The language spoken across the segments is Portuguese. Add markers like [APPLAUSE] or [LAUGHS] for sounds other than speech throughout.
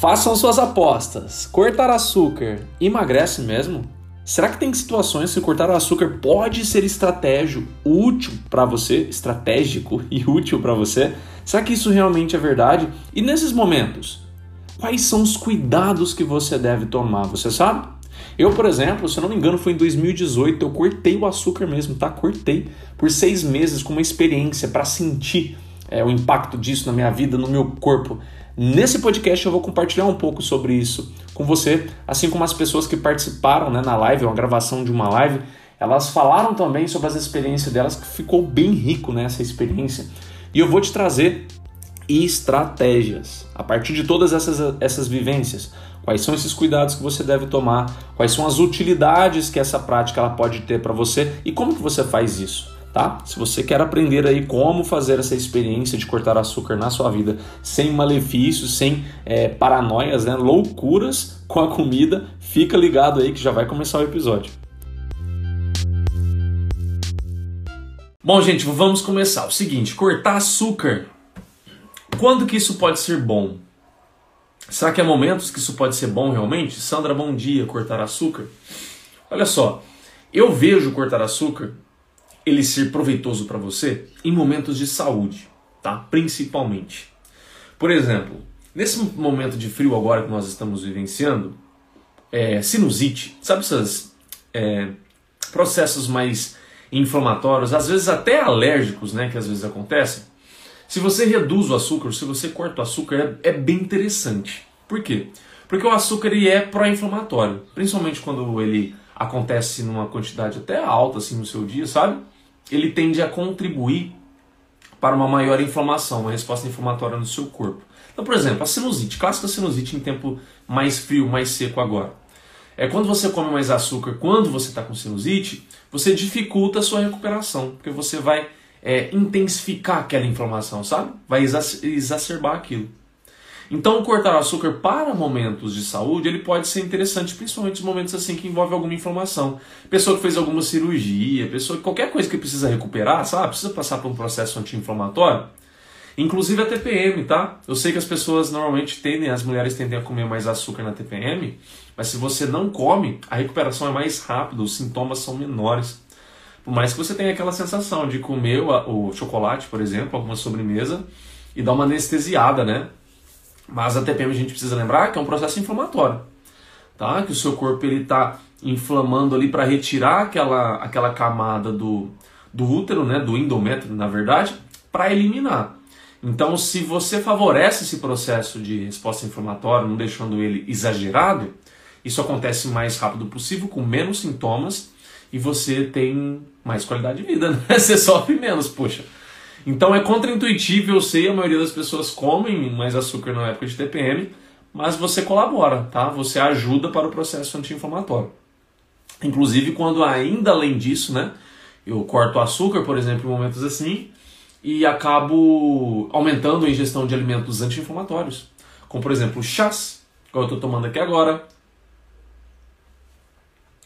Façam suas apostas. Cortar açúcar emagrece mesmo? Será que tem situações que cortar o açúcar pode ser estratégico, útil para você, estratégico [LAUGHS] e útil para você? Será que isso realmente é verdade? E nesses momentos, quais são os cuidados que você deve tomar? Você sabe? Eu, por exemplo, se eu não me engano, foi em 2018, eu cortei o açúcar mesmo, tá? Cortei por seis meses com uma experiência para sentir é, o impacto disso na minha vida, no meu corpo. Nesse podcast eu vou compartilhar um pouco sobre isso com você, assim como as pessoas que participaram né, na live, uma gravação de uma live, elas falaram também sobre as experiências delas, que ficou bem rico nessa né, experiência. E eu vou te trazer estratégias a partir de todas essas, essas vivências. Quais são esses cuidados que você deve tomar? Quais são as utilidades que essa prática ela pode ter para você e como que você faz isso? Tá? Se você quer aprender aí como fazer essa experiência de cortar açúcar na sua vida sem malefícios, sem é, paranoias, né? loucuras com a comida, fica ligado aí que já vai começar o episódio. Bom, gente, vamos começar. O seguinte, cortar açúcar. Quando que isso pode ser bom? Será que há momentos que isso pode ser bom realmente? Sandra, bom dia, cortar açúcar. Olha só, eu vejo cortar açúcar ele ser proveitoso para você em momentos de saúde, tá? Principalmente. Por exemplo, nesse momento de frio agora que nós estamos vivenciando, é, sinusite, sabe esses é, processos mais inflamatórios, às vezes até alérgicos, né, que às vezes acontecem. Se você reduz o açúcar, se você corta o açúcar, é, é bem interessante. Por quê? Porque o açúcar ele é pró-inflamatório, principalmente quando ele acontece numa quantidade até alta assim no seu dia, sabe? Ele tende a contribuir para uma maior inflamação, uma resposta inflamatória no seu corpo. Então, por exemplo, a sinusite, clássica sinusite em tempo mais frio, mais seco agora. É quando você come mais açúcar, quando você está com sinusite, você dificulta a sua recuperação, porque você vai é, intensificar aquela inflamação, sabe? Vai exacerbar aquilo. Então, cortar o açúcar para momentos de saúde, ele pode ser interessante, principalmente em momentos assim que envolve alguma inflamação. Pessoa que fez alguma cirurgia, pessoa qualquer coisa que precisa recuperar, sabe? Precisa passar por um processo anti-inflamatório. Inclusive a TPM, tá? Eu sei que as pessoas normalmente tendem, as mulheres tendem a comer mais açúcar na TPM, mas se você não come, a recuperação é mais rápida, os sintomas são menores. Por mais que você tenha aquela sensação de comer o, o chocolate, por exemplo, alguma sobremesa, e dar uma anestesiada, né? Mas a TPM a gente precisa lembrar que é um processo inflamatório, tá? Que o seu corpo ele está inflamando ali para retirar aquela, aquela camada do, do útero, né? Do endométrio, na verdade, para eliminar. Então, se você favorece esse processo de resposta inflamatória, não deixando ele exagerado, isso acontece mais rápido possível, com menos sintomas, e você tem mais qualidade de vida, né? [LAUGHS] Você sofre menos, poxa. Então é contraintuitivo, eu sei, a maioria das pessoas comem mais açúcar na época de TPM, mas você colabora, tá? Você ajuda para o processo anti-inflamatório. Inclusive quando ainda além disso, né, eu corto açúcar, por exemplo, em momentos assim, e acabo aumentando a ingestão de alimentos anti-inflamatórios, como por exemplo chás, que eu estou tomando aqui agora,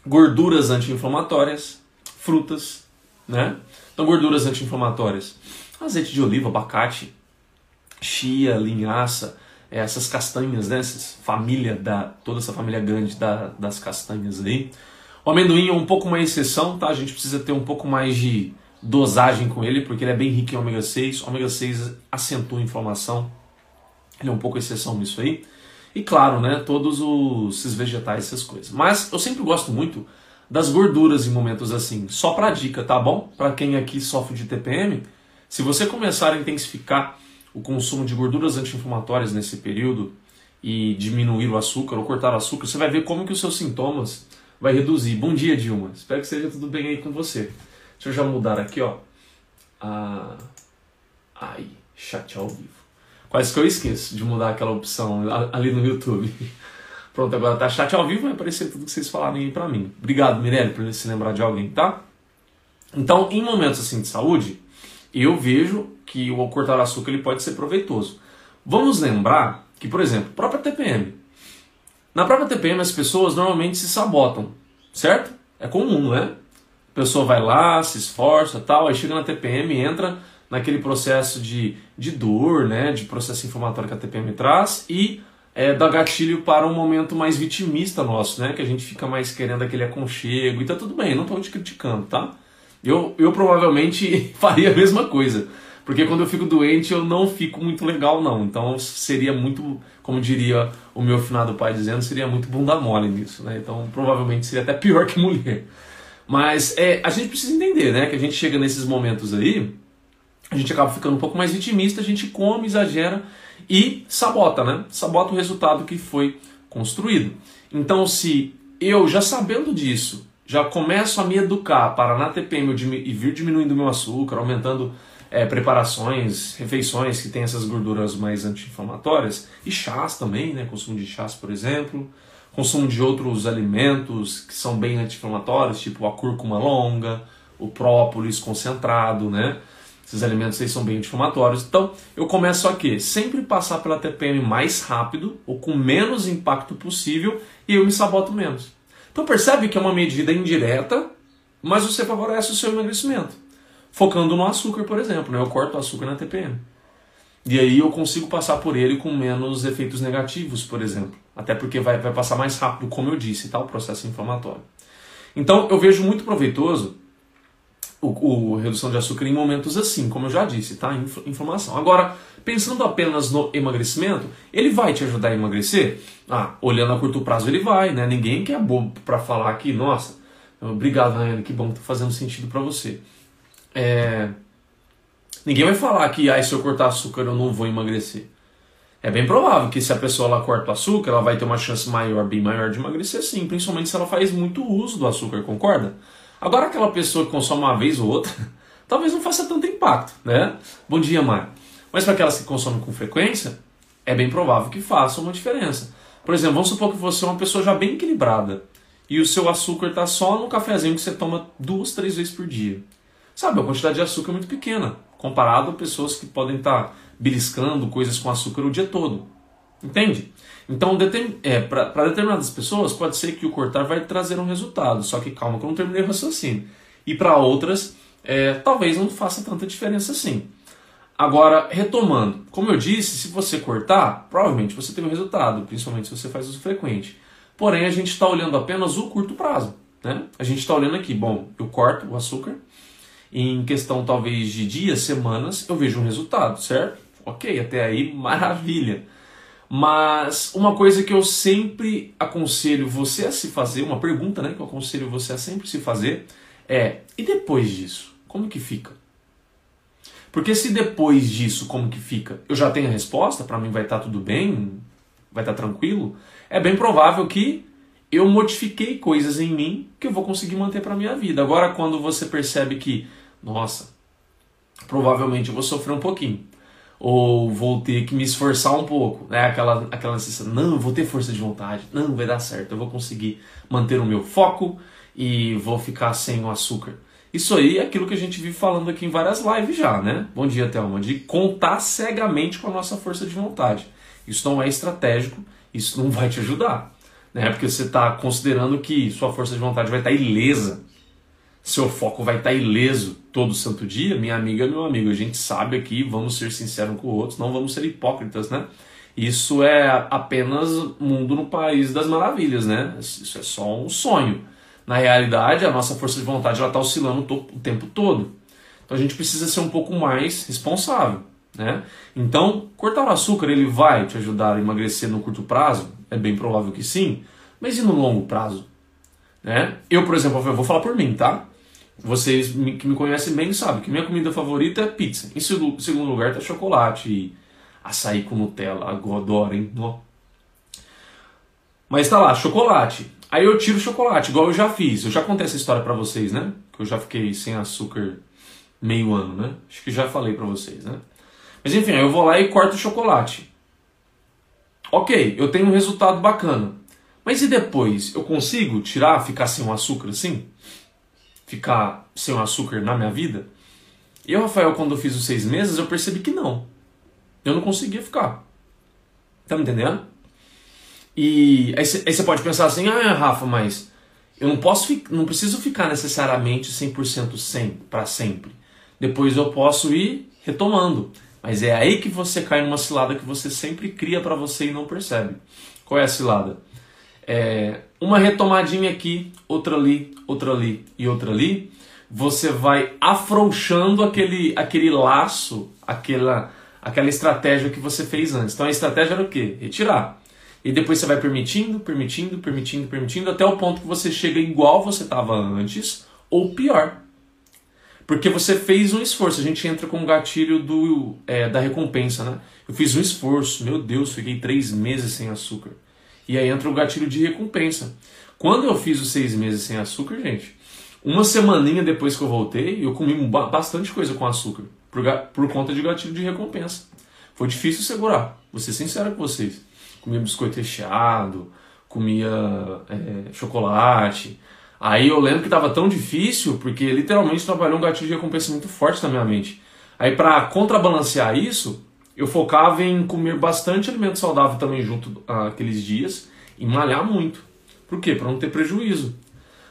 gorduras anti-inflamatórias, frutas, né? Então gorduras anti-inflamatórias azeite de oliva, abacate, chia, linhaça, essas castanhas, né? Essas família da, toda essa família grande da, das castanhas aí. O amendoim é um pouco uma exceção, tá? A gente precisa ter um pouco mais de dosagem com ele, porque ele é bem rico em ômega 6. O ômega 6 acentua a inflamação. Ele é um pouco exceção nisso aí. E claro, né, todos os, esses vegetais, essas coisas. Mas eu sempre gosto muito das gorduras em momentos assim. Só para dica, tá bom? Para quem aqui sofre de TPM, se você começar a intensificar o consumo de gorduras anti-inflamatórias nesse período e diminuir o açúcar ou cortar o açúcar, você vai ver como que os seus sintomas vai reduzir. Bom dia, Dilma. Espero que esteja tudo bem aí com você. Deixa eu já mudar aqui, ó. Ah, ai, chat ao vivo. Quase que eu esqueço de mudar aquela opção ali no YouTube. [LAUGHS] Pronto, agora tá chat ao vivo, vai aparecer tudo que vocês falarem aí pra mim. Obrigado, Mirelle, por se lembrar de alguém, tá? Então, em momentos assim de saúde, eu vejo que o cortar açúcar ele pode ser proveitoso. Vamos lembrar que, por exemplo, própria TPM. Na própria TPM as pessoas normalmente se sabotam, certo? É comum, né? A pessoa vai lá, se esforça tal, aí chega na TPM entra naquele processo de, de dor, né? De processo inflamatório que a TPM traz e é, dá gatilho para um momento mais vitimista nosso, né? Que a gente fica mais querendo aquele aconchego e tá tudo bem, não estou te criticando, tá? Eu, eu provavelmente [LAUGHS] faria a mesma coisa. Porque quando eu fico doente eu não fico muito legal, não. Então seria muito, como diria o meu finado pai dizendo, seria muito bunda mole nisso, né? Então provavelmente seria até pior que mulher. Mas é, a gente precisa entender, né? Que a gente chega nesses momentos aí, a gente acaba ficando um pouco mais vitimista, a gente come, exagera e sabota, né? Sabota o resultado que foi construído. Então, se eu já sabendo disso, já começo a me educar para na TPM e vir diminuindo meu açúcar, aumentando é, preparações, refeições que tem essas gorduras mais anti-inflamatórias, e chás também, né? Consumo de chás, por exemplo, consumo de outros alimentos que são bem anti-inflamatórios, tipo a cúrcuma longa, o própolis concentrado, né? Esses alimentos aí são bem anti-inflamatórios. Então, eu começo a quê? Sempre passar pela TPM mais rápido ou com menos impacto possível e eu me saboto menos. Então, percebe que é uma medida indireta, mas você favorece o seu emagrecimento focando no açúcar, por exemplo. Né? Eu corto o açúcar na TPM. E aí eu consigo passar por ele com menos efeitos negativos, por exemplo. Até porque vai, vai passar mais rápido, como eu disse, tá? o processo inflamatório. Então eu vejo muito proveitoso o, o, redução de açúcar em momentos assim, como eu já disse, tá? Inflamação. Agora, pensando apenas no emagrecimento, ele vai te ajudar a emagrecer? Ah, olhando a curto prazo ele vai, né? Ninguém que é bobo para falar que, nossa, obrigado, Rayane, que bom que tá fazendo sentido para você. É... Ninguém vai falar que ah, se eu cortar açúcar eu não vou emagrecer. É bem provável que se a pessoa ela corta o açúcar, ela vai ter uma chance maior, bem maior de emagrecer sim, principalmente se ela faz muito uso do açúcar, concorda? Agora aquela pessoa que consome uma vez ou outra, [LAUGHS] talvez não faça tanto impacto, né? Bom dia, Mar. Mas para aquelas que consomem com frequência, é bem provável que faça uma diferença. Por exemplo, vamos supor que você é uma pessoa já bem equilibrada e o seu açúcar está só no cafezinho que você toma duas, três vezes por dia. Sabe, a quantidade de açúcar é muito pequena, comparado a pessoas que podem estar tá beliscando coisas com açúcar o dia todo. Entende? Então, é, para determinadas pessoas, pode ser que o cortar vai trazer um resultado, só que calma que eu não terminei o raciocínio. E para outras, é, talvez não faça tanta diferença assim. Agora, retomando, como eu disse, se você cortar, provavelmente você tem um resultado, principalmente se você faz uso frequente. Porém, a gente está olhando apenas o curto prazo. Né? A gente está olhando aqui, bom, eu corto o açúcar, em questão talvez de dias, semanas, eu vejo um resultado, certo? Ok, até aí [LAUGHS] maravilha. Mas uma coisa que eu sempre aconselho você a se fazer, uma pergunta né, que eu aconselho você a sempre se fazer é: e depois disso? Como que fica? Porque se depois disso, como que fica? Eu já tenho a resposta, para mim vai estar tá tudo bem, vai estar tá tranquilo, é bem provável que eu modifiquei coisas em mim que eu vou conseguir manter para minha vida. Agora, quando você percebe que, nossa, provavelmente eu vou sofrer um pouquinho, ou vou ter que me esforçar um pouco, né? Aquela, aquela sensação, não, eu vou ter força de vontade, não, vai dar certo, eu vou conseguir manter o meu foco e vou ficar sem o açúcar. Isso aí é aquilo que a gente vive falando aqui em várias lives já, né? Bom dia, Thelma. De contar cegamente com a nossa força de vontade. Isso não é estratégico, isso não vai te ajudar né? Porque você está considerando que sua força de vontade vai estar tá ilesa, seu foco vai estar tá ileso todo santo dia, minha amiga, meu amigo, a gente sabe aqui, vamos ser sinceros com outros, não vamos ser hipócritas, né? Isso é apenas mundo no país das maravilhas, né? Isso é só um sonho. Na realidade, a nossa força de vontade está oscilando o tempo todo. Então a gente precisa ser um pouco mais responsável. Né? Então, cortar o açúcar ele vai te ajudar a emagrecer no curto prazo? É bem provável que sim, mas e no longo prazo? Né? Eu, por exemplo, eu vou falar por mim, tá? Vocês que me conhecem bem sabem que minha comida favorita é pizza. Em segundo lugar tá chocolate e açaí com Nutella. Adoro, hein? Mas tá lá, chocolate. Aí eu tiro chocolate, igual eu já fiz. Eu já contei essa história para vocês, né? Que eu já fiquei sem açúcar meio ano, né? Acho que já falei para vocês, né? Mas enfim, eu vou lá e corto o chocolate. Ok, eu tenho um resultado bacana. Mas e depois? Eu consigo tirar, ficar sem o açúcar assim? Ficar sem o açúcar na minha vida? Eu, Rafael, quando eu fiz os seis meses, eu percebi que não. Eu não conseguia ficar. Tá me entendendo? E aí você pode pensar assim, ah, Rafa, mas eu não posso, não preciso ficar necessariamente 100% sem para sempre. Depois eu posso ir retomando. Mas é aí que você cai numa cilada que você sempre cria para você e não percebe. Qual é a cilada? É uma retomadinha aqui, outra ali, outra ali e outra ali. Você vai afrouxando aquele, aquele laço, aquela, aquela estratégia que você fez antes. Então a estratégia era o quê? Retirar. E depois você vai permitindo, permitindo, permitindo, permitindo, até o ponto que você chega igual você estava antes, ou pior. Porque você fez um esforço. A gente entra com o gatilho do, é, da recompensa, né? Eu fiz um esforço. Meu Deus, fiquei três meses sem açúcar. E aí entra o gatilho de recompensa. Quando eu fiz os seis meses sem açúcar, gente, uma semaninha depois que eu voltei, eu comi bastante coisa com açúcar. Por, por conta de gatilho de recompensa. Foi difícil segurar. Vou ser sincero com vocês. Comia biscoito recheado, comia é, chocolate, Aí eu lembro que estava tão difícil, porque literalmente trabalhou um gatilho de recompensa muito forte na minha mente. Aí para contrabalancear isso, eu focava em comer bastante alimento saudável também junto aqueles dias e malhar muito. Por quê? Para não ter prejuízo.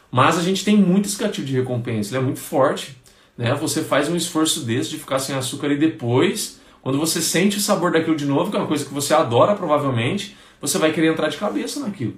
Mas a gente tem muito esse gatilho de recompensa, ele é muito forte. Né? Você faz um esforço desse de ficar sem açúcar e depois, quando você sente o sabor daquilo de novo, que é uma coisa que você adora provavelmente, você vai querer entrar de cabeça naquilo.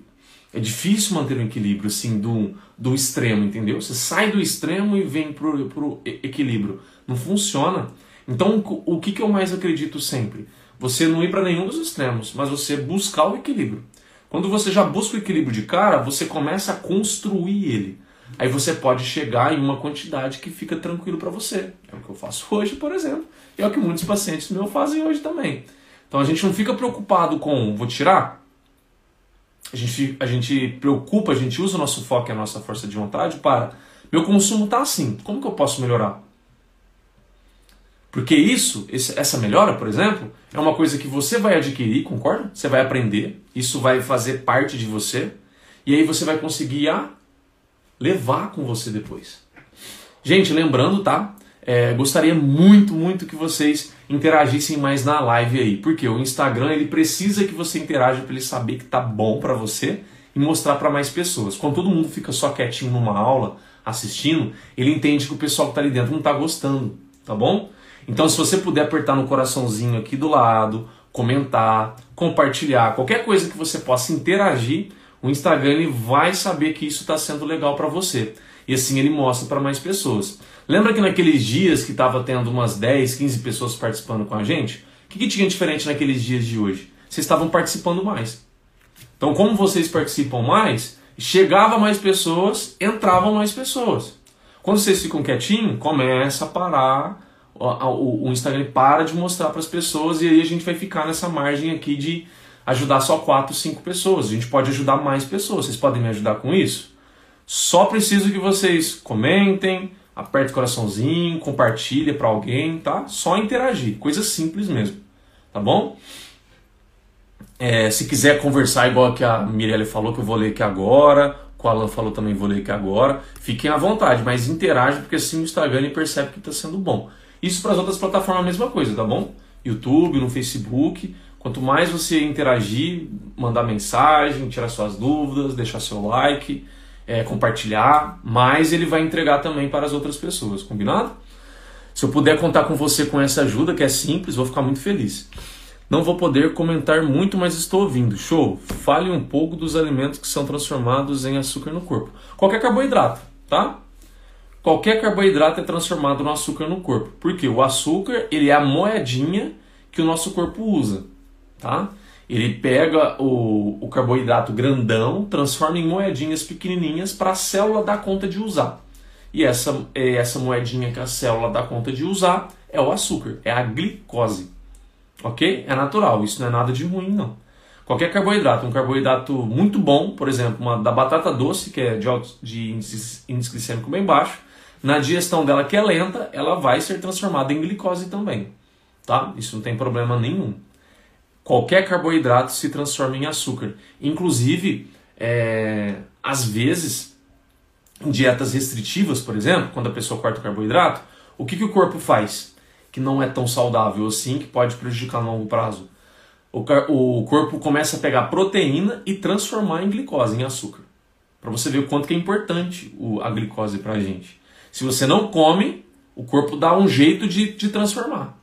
É difícil manter um equilíbrio assim do, do extremo, entendeu? Você sai do extremo e vem pro, pro equilíbrio. Não funciona. Então, o que, que eu mais acredito sempre? Você não ir para nenhum dos extremos, mas você buscar o equilíbrio. Quando você já busca o equilíbrio de cara, você começa a construir ele. Aí você pode chegar em uma quantidade que fica tranquilo para você. É o que eu faço [LAUGHS] hoje, por exemplo. E é o que muitos pacientes meus fazem hoje também. Então a gente não fica preocupado com vou tirar, a gente, a gente preocupa, a gente usa o nosso foco e a nossa força de vontade para meu consumo está assim, como que eu posso melhorar? Porque isso, essa melhora, por exemplo, é uma coisa que você vai adquirir, concorda? Você vai aprender, isso vai fazer parte de você, e aí você vai conseguir a levar com você depois. Gente, lembrando, tá? É, gostaria muito, muito que vocês interagissem mais na live aí, porque o Instagram ele precisa que você interaja para ele saber que tá bom para você e mostrar para mais pessoas. Quando todo mundo fica só quietinho numa aula assistindo, ele entende que o pessoal que está ali dentro não está gostando, tá bom? Então, se você puder apertar no coraçãozinho aqui do lado, comentar, compartilhar, qualquer coisa que você possa interagir, o Instagram ele vai saber que isso está sendo legal para você. E assim ele mostra para mais pessoas. Lembra que naqueles dias que estava tendo umas 10, 15 pessoas participando com a gente? O que, que tinha diferente naqueles dias de hoje? Vocês estavam participando mais. Então, como vocês participam mais, chegava mais pessoas, entravam mais pessoas. Quando vocês ficam quietinhos, começa a parar, o, Instagram para de mostrar para as pessoas e aí a gente vai ficar nessa margem aqui de ajudar só 4, 5 pessoas. A gente pode ajudar mais pessoas. Vocês podem me ajudar com isso? Só preciso que vocês comentem, aperta o coraçãozinho, compartilha para alguém, tá? Só interagir, coisa simples mesmo, tá bom? É, se quiser conversar igual que a Mirelle falou, que eu vou ler aqui agora, o Alan falou também, vou ler aqui agora, fiquem à vontade, mas interage porque assim o Instagram percebe que está sendo bom. Isso para as outras plataformas a mesma coisa, tá bom? YouTube, no Facebook, quanto mais você interagir, mandar mensagem, tirar suas dúvidas, deixar seu like, é, compartilhar, mas ele vai entregar também para as outras pessoas, combinado? Se eu puder contar com você com essa ajuda, que é simples, vou ficar muito feliz. Não vou poder comentar muito, mas estou ouvindo. Show! Fale um pouco dos alimentos que são transformados em açúcar no corpo. Qualquer carboidrato, tá? Qualquer carboidrato é transformado no açúcar no corpo. Porque o açúcar, ele é a moedinha que o nosso corpo usa, tá? Ele pega o, o carboidrato grandão, transforma em moedinhas pequenininhas para a célula dar conta de usar. E essa, é essa moedinha que a célula dá conta de usar é o açúcar, é a glicose. Ok? É natural, isso não é nada de ruim, não. Qualquer carboidrato, um carboidrato muito bom, por exemplo, uma da batata doce, que é de, de índice, índice glicêmico bem baixo, na digestão dela, que é lenta, ela vai ser transformada em glicose também. Tá? Isso não tem problema nenhum qualquer carboidrato se transforma em açúcar. Inclusive, é, às vezes, em dietas restritivas, por exemplo, quando a pessoa corta o carboidrato, o que, que o corpo faz? Que não é tão saudável assim, que pode prejudicar no longo prazo. O, o corpo começa a pegar proteína e transformar em glicose, em açúcar. Para você ver o quanto que é importante a glicose para a gente. Se você não come, o corpo dá um jeito de, de transformar.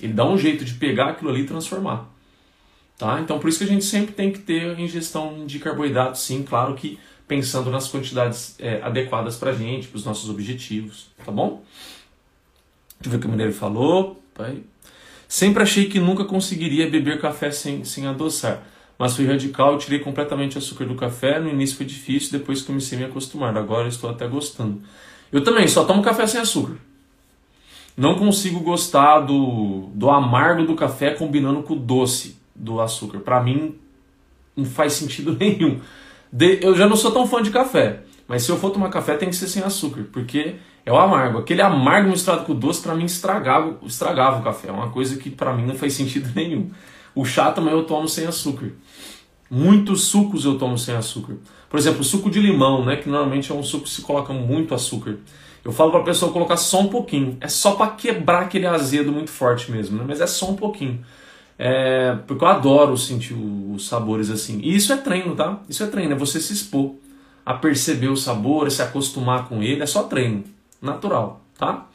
Ele dá um jeito de pegar aquilo ali e transformar. Tá? Então por isso que a gente sempre tem que ter ingestão de carboidrato, sim, claro que pensando nas quantidades é, adequadas para a gente, para os nossos objetivos, tá bom? Deixa eu ver o que o Mineiro falou. Pai. Sempre achei que nunca conseguiria beber café sem, sem adoçar, mas fui radical e tirei completamente o açúcar do café. No início foi difícil, depois comecei a me acostumar. Agora estou até gostando. Eu também só tomo café sem açúcar. Não consigo gostar do, do amargo do café combinando com o doce do açúcar. Para mim, não faz sentido [LAUGHS] nenhum. De, eu já não sou tão fã de café, mas se eu for tomar café tem que ser sem açúcar, porque é o amargo. Aquele amargo misturado com o doce, para mim, estragava, estragava o café. É uma coisa que para mim não faz sentido [LAUGHS] nenhum. O chá também eu tomo sem açúcar. Muitos sucos eu tomo sem açúcar. Por exemplo, suco de limão, né, que normalmente é um suco que se coloca muito açúcar. Eu falo para a pessoa colocar só um pouquinho. É só para quebrar aquele azedo muito forte mesmo, né? mas é só um pouquinho. É, porque eu adoro sentir os sabores assim. E isso é treino, tá? Isso é treino, é você se expor a perceber o sabor, a se acostumar com ele. É só treino, natural, tá?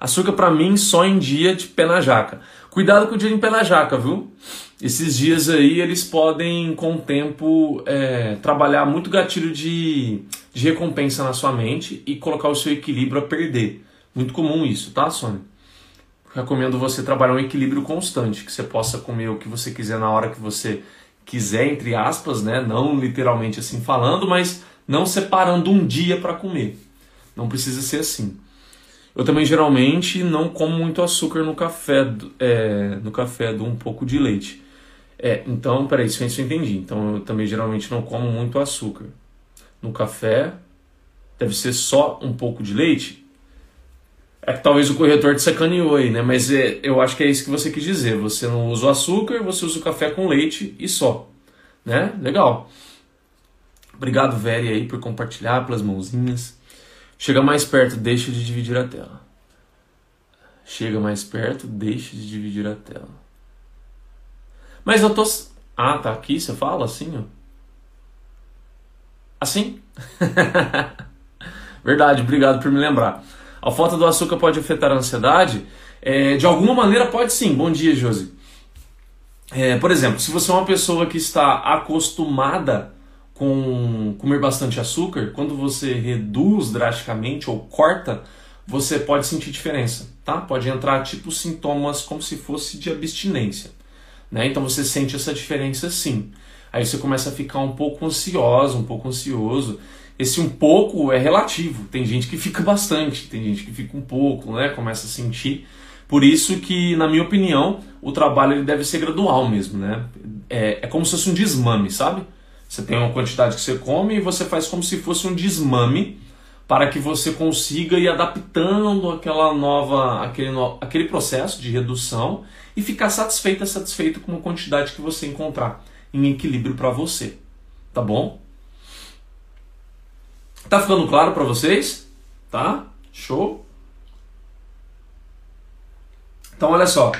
Açúcar para mim só em dia de pé na jaca. Cuidado com o dia em pé na jaca, viu? Esses dias aí eles podem, com o tempo, é, trabalhar muito gatilho de, de recompensa na sua mente e colocar o seu equilíbrio a perder. Muito comum isso, tá, Sônia? recomendo você trabalhar um equilíbrio constante, que você possa comer o que você quiser na hora que você quiser, entre aspas, né? Não literalmente assim falando, mas não separando um dia para comer. Não precisa ser assim. Eu também geralmente não como muito açúcar no café, é, no café do um pouco de leite. É, então, peraí, isso eu entendi. Então eu também geralmente não como muito açúcar. No café deve ser só um pouco de leite. É que talvez o corretor te sacaneou aí, né? Mas é, eu acho que é isso que você quis dizer. Você não usa o açúcar, você usa o café com leite e só. Né? Legal. Obrigado, Veri, aí, por compartilhar, pelas mãozinhas. Chega mais perto, deixa de dividir a tela. Chega mais perto, deixa de dividir a tela. Mas eu tô. Ah, tá aqui, você fala assim, ó. Assim? [LAUGHS] Verdade, obrigado por me lembrar. A falta do açúcar pode afetar a ansiedade? É, de alguma maneira pode sim. Bom dia, Josi. É, por exemplo, se você é uma pessoa que está acostumada com comer bastante açúcar, quando você reduz drasticamente ou corta, você pode sentir diferença, tá? Pode entrar tipo sintomas como se fosse de abstinência, né? Então você sente essa diferença sim. Aí você começa a ficar um pouco ansioso, um pouco ansioso, esse um pouco é relativo. Tem gente que fica bastante, tem gente que fica um pouco, né? Começa a sentir. Por isso que, na minha opinião, o trabalho ele deve ser gradual mesmo, né? É, é como se fosse um desmame, sabe? Você tem uma quantidade que você come e você faz como se fosse um desmame para que você consiga ir adaptando aquela nova, aquele, no, aquele processo de redução e ficar satisfeito, satisfeito com a quantidade que você encontrar em equilíbrio para você. Tá bom? Tá ficando claro para vocês? Tá? Show? Então olha só.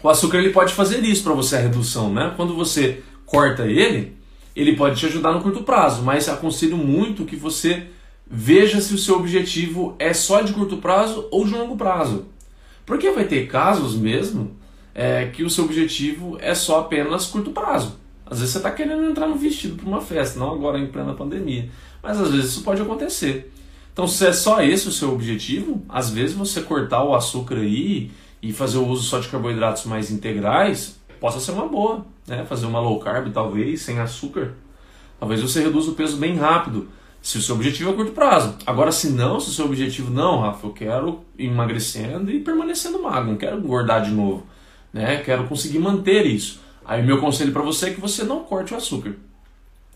O açúcar ele pode fazer isso para você a redução, né? Quando você corta ele, ele pode te ajudar no curto prazo, mas aconselho muito que você veja se o seu objetivo é só de curto prazo ou de longo prazo. Porque vai ter casos mesmo é, que o seu objetivo é só apenas curto prazo. Às vezes você está querendo entrar no vestido para uma festa, não agora em plena pandemia. Mas às vezes isso pode acontecer. Então, se é só esse o seu objetivo, às vezes você cortar o açúcar aí e fazer o uso só de carboidratos mais integrais possa ser uma boa. Né? Fazer uma low carb, talvez, sem açúcar. Talvez você reduza o peso bem rápido, se o seu objetivo é curto prazo. Agora, se não, se o seu objetivo não, Rafa, eu quero emagrecendo e permanecendo magro, não quero engordar de novo. Né? Quero conseguir manter isso. Aí, meu conselho para você é que você não corte o açúcar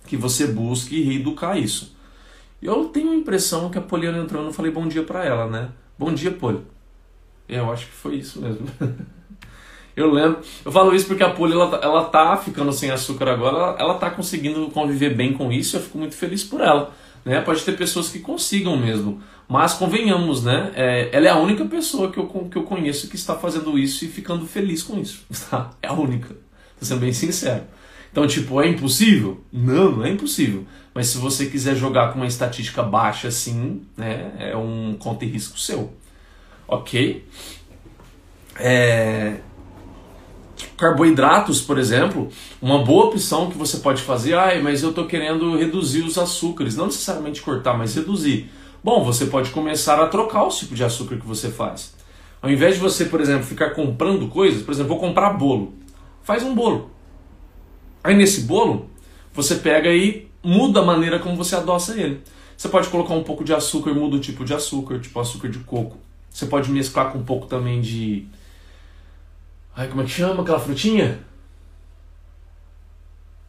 que você busque reeducar isso. Eu tenho a impressão que a Poliana entrou, não falei bom dia para ela, né? Bom dia, Poli. É, eu acho que foi isso mesmo. [LAUGHS] eu lembro. Eu falo isso porque a Poli ela, ela tá ficando sem açúcar agora, ela, ela tá conseguindo conviver bem com isso, eu fico muito feliz por ela. Né? Pode ter pessoas que consigam mesmo, mas convenhamos, né? É, ela é a única pessoa que eu, que eu conheço que está fazendo isso e ficando feliz com isso. [LAUGHS] Tá? É a única. Tô sendo bem sincero. Então, tipo, é impossível? Não, não é impossível. Mas se você quiser jogar com uma estatística baixa assim, né, é um conta e risco seu. Ok? É, carboidratos, por exemplo, uma boa opção que você pode fazer, ah, mas eu estou querendo reduzir os açúcares, não necessariamente cortar, mas reduzir. Bom, você pode começar a trocar o tipo de açúcar que você faz. Ao invés de você, por exemplo, ficar comprando coisas, por exemplo, vou comprar bolo, faz um bolo. Aí nesse bolo, você pega e muda a maneira como você adoça ele. Você pode colocar um pouco de açúcar muda o tipo de açúcar, tipo açúcar de coco. Você pode mesclar com um pouco também de Ai, como é que chama aquela frutinha?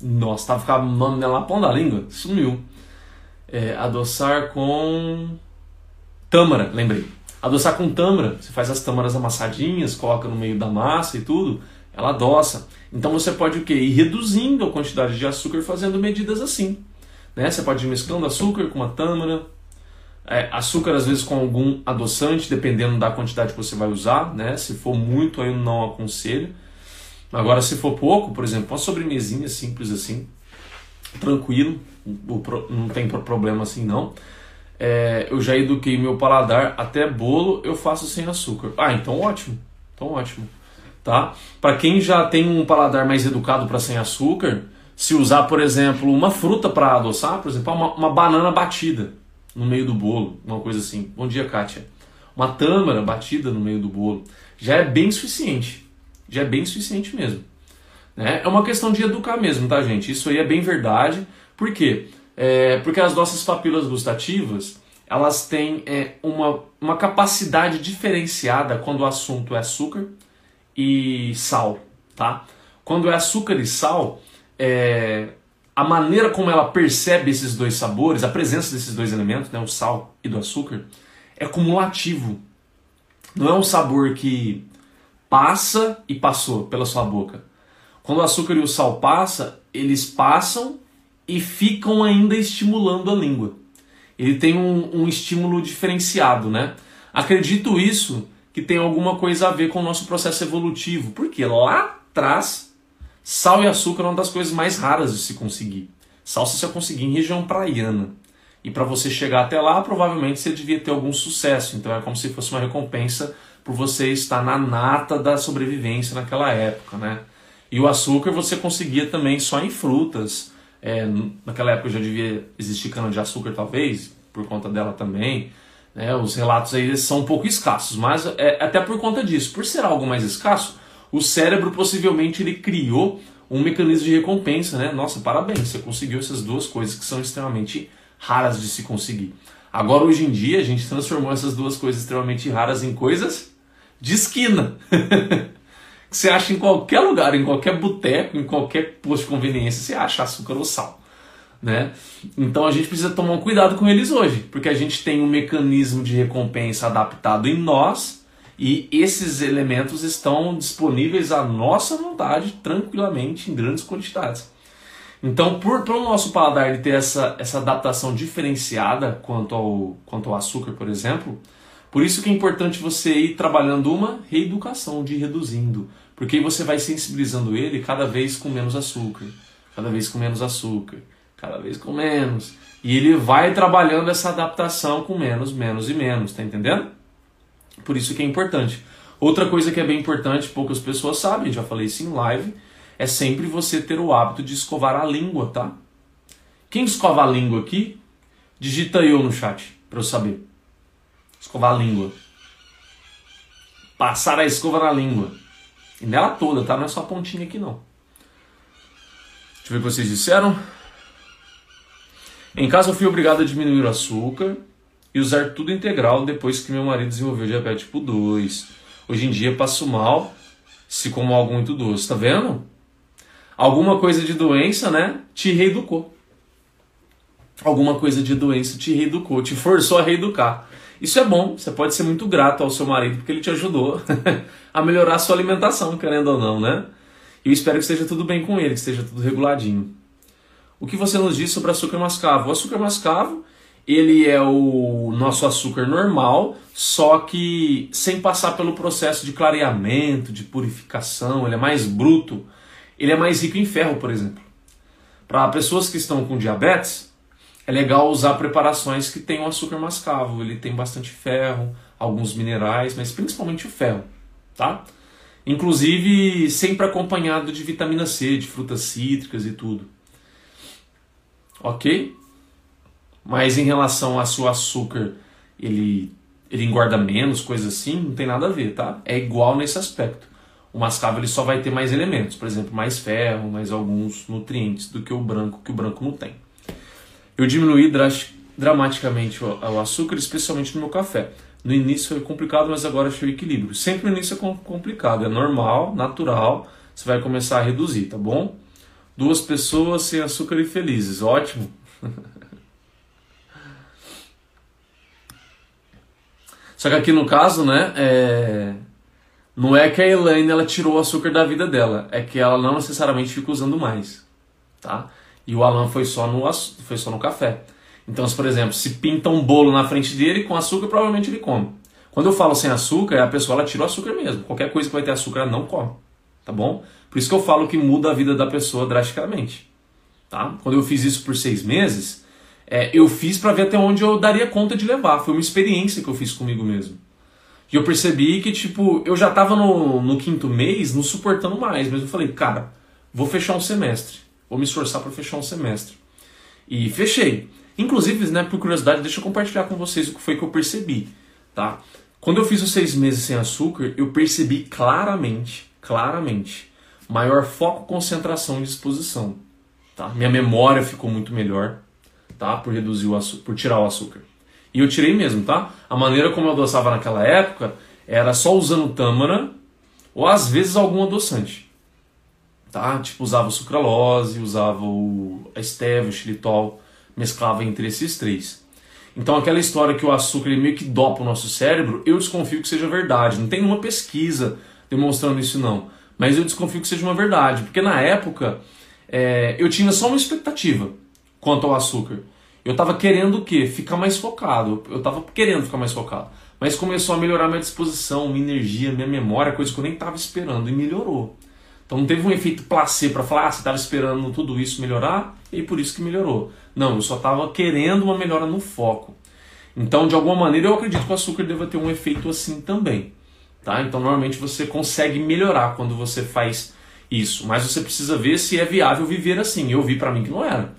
Nossa, tava ficando o nome dela na ponta da língua. Sumiu. É, adoçar com tâmara, lembrei. Adoçar com tâmara, você faz as tâmaras amassadinhas, coloca no meio da massa e tudo, ela adoça. Então você pode o quê? Ir reduzindo a quantidade de açúcar fazendo medidas assim. Né? Você pode ir mesclando açúcar com uma tâmara, é, açúcar às vezes com algum adoçante, dependendo da quantidade que você vai usar, né? Se for muito, aí eu não aconselho. Agora, se for pouco, por exemplo, uma sobremesinha simples assim, tranquilo, não tem problema assim não. É, eu já eduquei meu paladar, até bolo eu faço sem açúcar. Ah, então ótimo, então ótimo, tá? Para quem já tem um paladar mais educado para sem açúcar, se usar, por exemplo, uma fruta para adoçar, por exemplo, uma, uma banana batida, no meio do bolo, uma coisa assim. Bom dia, Kátia. Uma tâmara batida no meio do bolo já é bem suficiente. Já é bem suficiente mesmo. Né? É uma questão de educar mesmo, tá, gente? Isso aí é bem verdade. Por quê? É porque as nossas papilas gustativas elas têm é, uma, uma capacidade diferenciada quando o assunto é açúcar e sal, tá? Quando é açúcar e sal, é, a maneira como ela percebe esses dois sabores, a presença desses dois elementos, né, o sal e do açúcar, é cumulativo. Não é um sabor que passa e passou pela sua boca. Quando o açúcar e o sal passa, eles passam e ficam ainda estimulando a língua. Ele tem um, um estímulo diferenciado, né? Acredito isso que tem alguma coisa a ver com o nosso processo evolutivo, porque lá atrás Sal e açúcar é uma das coisas mais raras de se conseguir. Sal você só conseguir em região praiana. E para você chegar até lá, provavelmente você devia ter algum sucesso. Então é como se fosse uma recompensa por você estar na nata da sobrevivência naquela época, né? E o açúcar você conseguia também só em frutas. É, naquela época já devia existir cana de açúcar, talvez, por conta dela também. Né? Os relatos aí são um pouco escassos, mas é até por conta disso. Por ser algo mais escasso, o cérebro possivelmente ele criou um mecanismo de recompensa, né? Nossa, parabéns, você conseguiu essas duas coisas que são extremamente raras de se conseguir. Agora, hoje em dia, a gente transformou essas duas coisas extremamente raras em coisas de esquina. [LAUGHS] que você acha em qualquer lugar, em qualquer boteco, em qualquer posto de conveniência, você acha açúcar ou sal. Né? Então a gente precisa tomar cuidado com eles hoje, porque a gente tem um mecanismo de recompensa adaptado em nós e esses elementos estão disponíveis à nossa vontade tranquilamente em grandes quantidades. Então, por, para o nosso paladar ele ter essa, essa adaptação diferenciada quanto ao, quanto ao açúcar, por exemplo, por isso que é importante você ir trabalhando uma reeducação, de reduzindo. Porque aí você vai sensibilizando ele cada vez com menos açúcar, cada vez com menos açúcar, cada vez com menos. E ele vai trabalhando essa adaptação com menos, menos e menos, tá entendendo? Por isso que é importante. Outra coisa que é bem importante, poucas pessoas sabem, já falei isso em live, é sempre você ter o hábito de escovar a língua, tá? Quem escova a língua aqui, digita eu no chat, para eu saber. Escovar a língua. Passar a escova na língua. E nela toda, tá? Não é só a pontinha aqui, não. Deixa eu ver o que vocês disseram. Em casa eu fui obrigado a diminuir o açúcar e usar tudo integral depois que meu marido desenvolveu diabetes tipo 2. Hoje em dia passo mal se como algo muito doce, tá vendo? Alguma coisa de doença, né, te reeducou. Alguma coisa de doença te reeducou, te forçou a reeducar. Isso é bom, você pode ser muito grato ao seu marido porque ele te ajudou [LAUGHS] a melhorar a sua alimentação, querendo ou não, né? E eu espero que esteja tudo bem com ele, que esteja tudo reguladinho. O que você nos diz sobre açúcar mascavo? O açúcar mascavo ele é o nosso açúcar normal, só que sem passar pelo processo de clareamento, de purificação, ele é mais bruto, ele é mais rico em ferro, por exemplo. Para pessoas que estão com diabetes, é legal usar preparações que tenham açúcar mascavo, ele tem bastante ferro, alguns minerais, mas principalmente o ferro. tá? Inclusive sempre acompanhado de vitamina C, de frutas cítricas e tudo. Ok? Mas em relação a se o açúcar ele, ele engorda menos, coisa assim, não tem nada a ver, tá? É igual nesse aspecto. O mascavo ele só vai ter mais elementos, por exemplo, mais ferro, mais alguns nutrientes do que o branco, que o branco não tem. Eu diminuí dramaticamente o açúcar, especialmente no meu café. No início foi complicado, mas agora achei o equilíbrio. Sempre no início é complicado, é normal, natural, você vai começar a reduzir, tá bom? Duas pessoas sem açúcar e felizes, ótimo. [LAUGHS] Só que aqui no caso, né, é... não é que a Elaine ela tirou o açúcar da vida dela, é que ela não necessariamente fica usando mais, tá? E o Alan foi só no, foi só no café. Então, se, por exemplo, se pinta um bolo na frente dele com açúcar, provavelmente ele come. Quando eu falo sem açúcar, a pessoa ela tira o açúcar mesmo. Qualquer coisa que vai ter açúcar, ela não come. Tá bom? Por isso que eu falo que muda a vida da pessoa drasticamente. Tá? Quando eu fiz isso por seis meses, é, eu fiz para ver até onde eu daria conta de levar. Foi uma experiência que eu fiz comigo mesmo. E eu percebi que, tipo, eu já tava no, no quinto mês, não suportando mais. Mas eu falei, cara, vou fechar um semestre. Vou me esforçar para fechar um semestre. E fechei. Inclusive, né, por curiosidade, deixa eu compartilhar com vocês o que foi que eu percebi, tá? Quando eu fiz os seis meses sem açúcar, eu percebi claramente, claramente, maior foco, concentração e disposição, tá? Minha memória ficou muito melhor, tá? Por reduzir o açúcar, por tirar o açúcar. E eu tirei mesmo, tá? A maneira como eu adoçava naquela época era só usando tâmara ou às vezes algum adoçante, tá? Tipo usava o sucralose, usava o a stevia, o xilitol mesclava entre esses três. Então aquela história que o açúcar ele meio que dopa o nosso cérebro, eu desconfio que seja verdade. Não tem nenhuma pesquisa demonstrando isso não. Mas eu desconfio que seja uma verdade. Porque na época é, eu tinha só uma expectativa quanto ao açúcar. Eu estava querendo o quê? Ficar mais focado. Eu estava querendo ficar mais focado. Mas começou a melhorar minha disposição, minha energia, minha memória, coisa que eu nem estava esperando. E melhorou. Então não teve um efeito placebo para falar, ah, você estava esperando tudo isso melhorar e por isso que melhorou. Não, eu só estava querendo uma melhora no foco. Então, de alguma maneira, eu acredito que o açúcar deva ter um efeito assim também. Tá? Então, normalmente você consegue melhorar quando você faz isso, mas você precisa ver se é viável viver assim. Eu vi para mim que não era.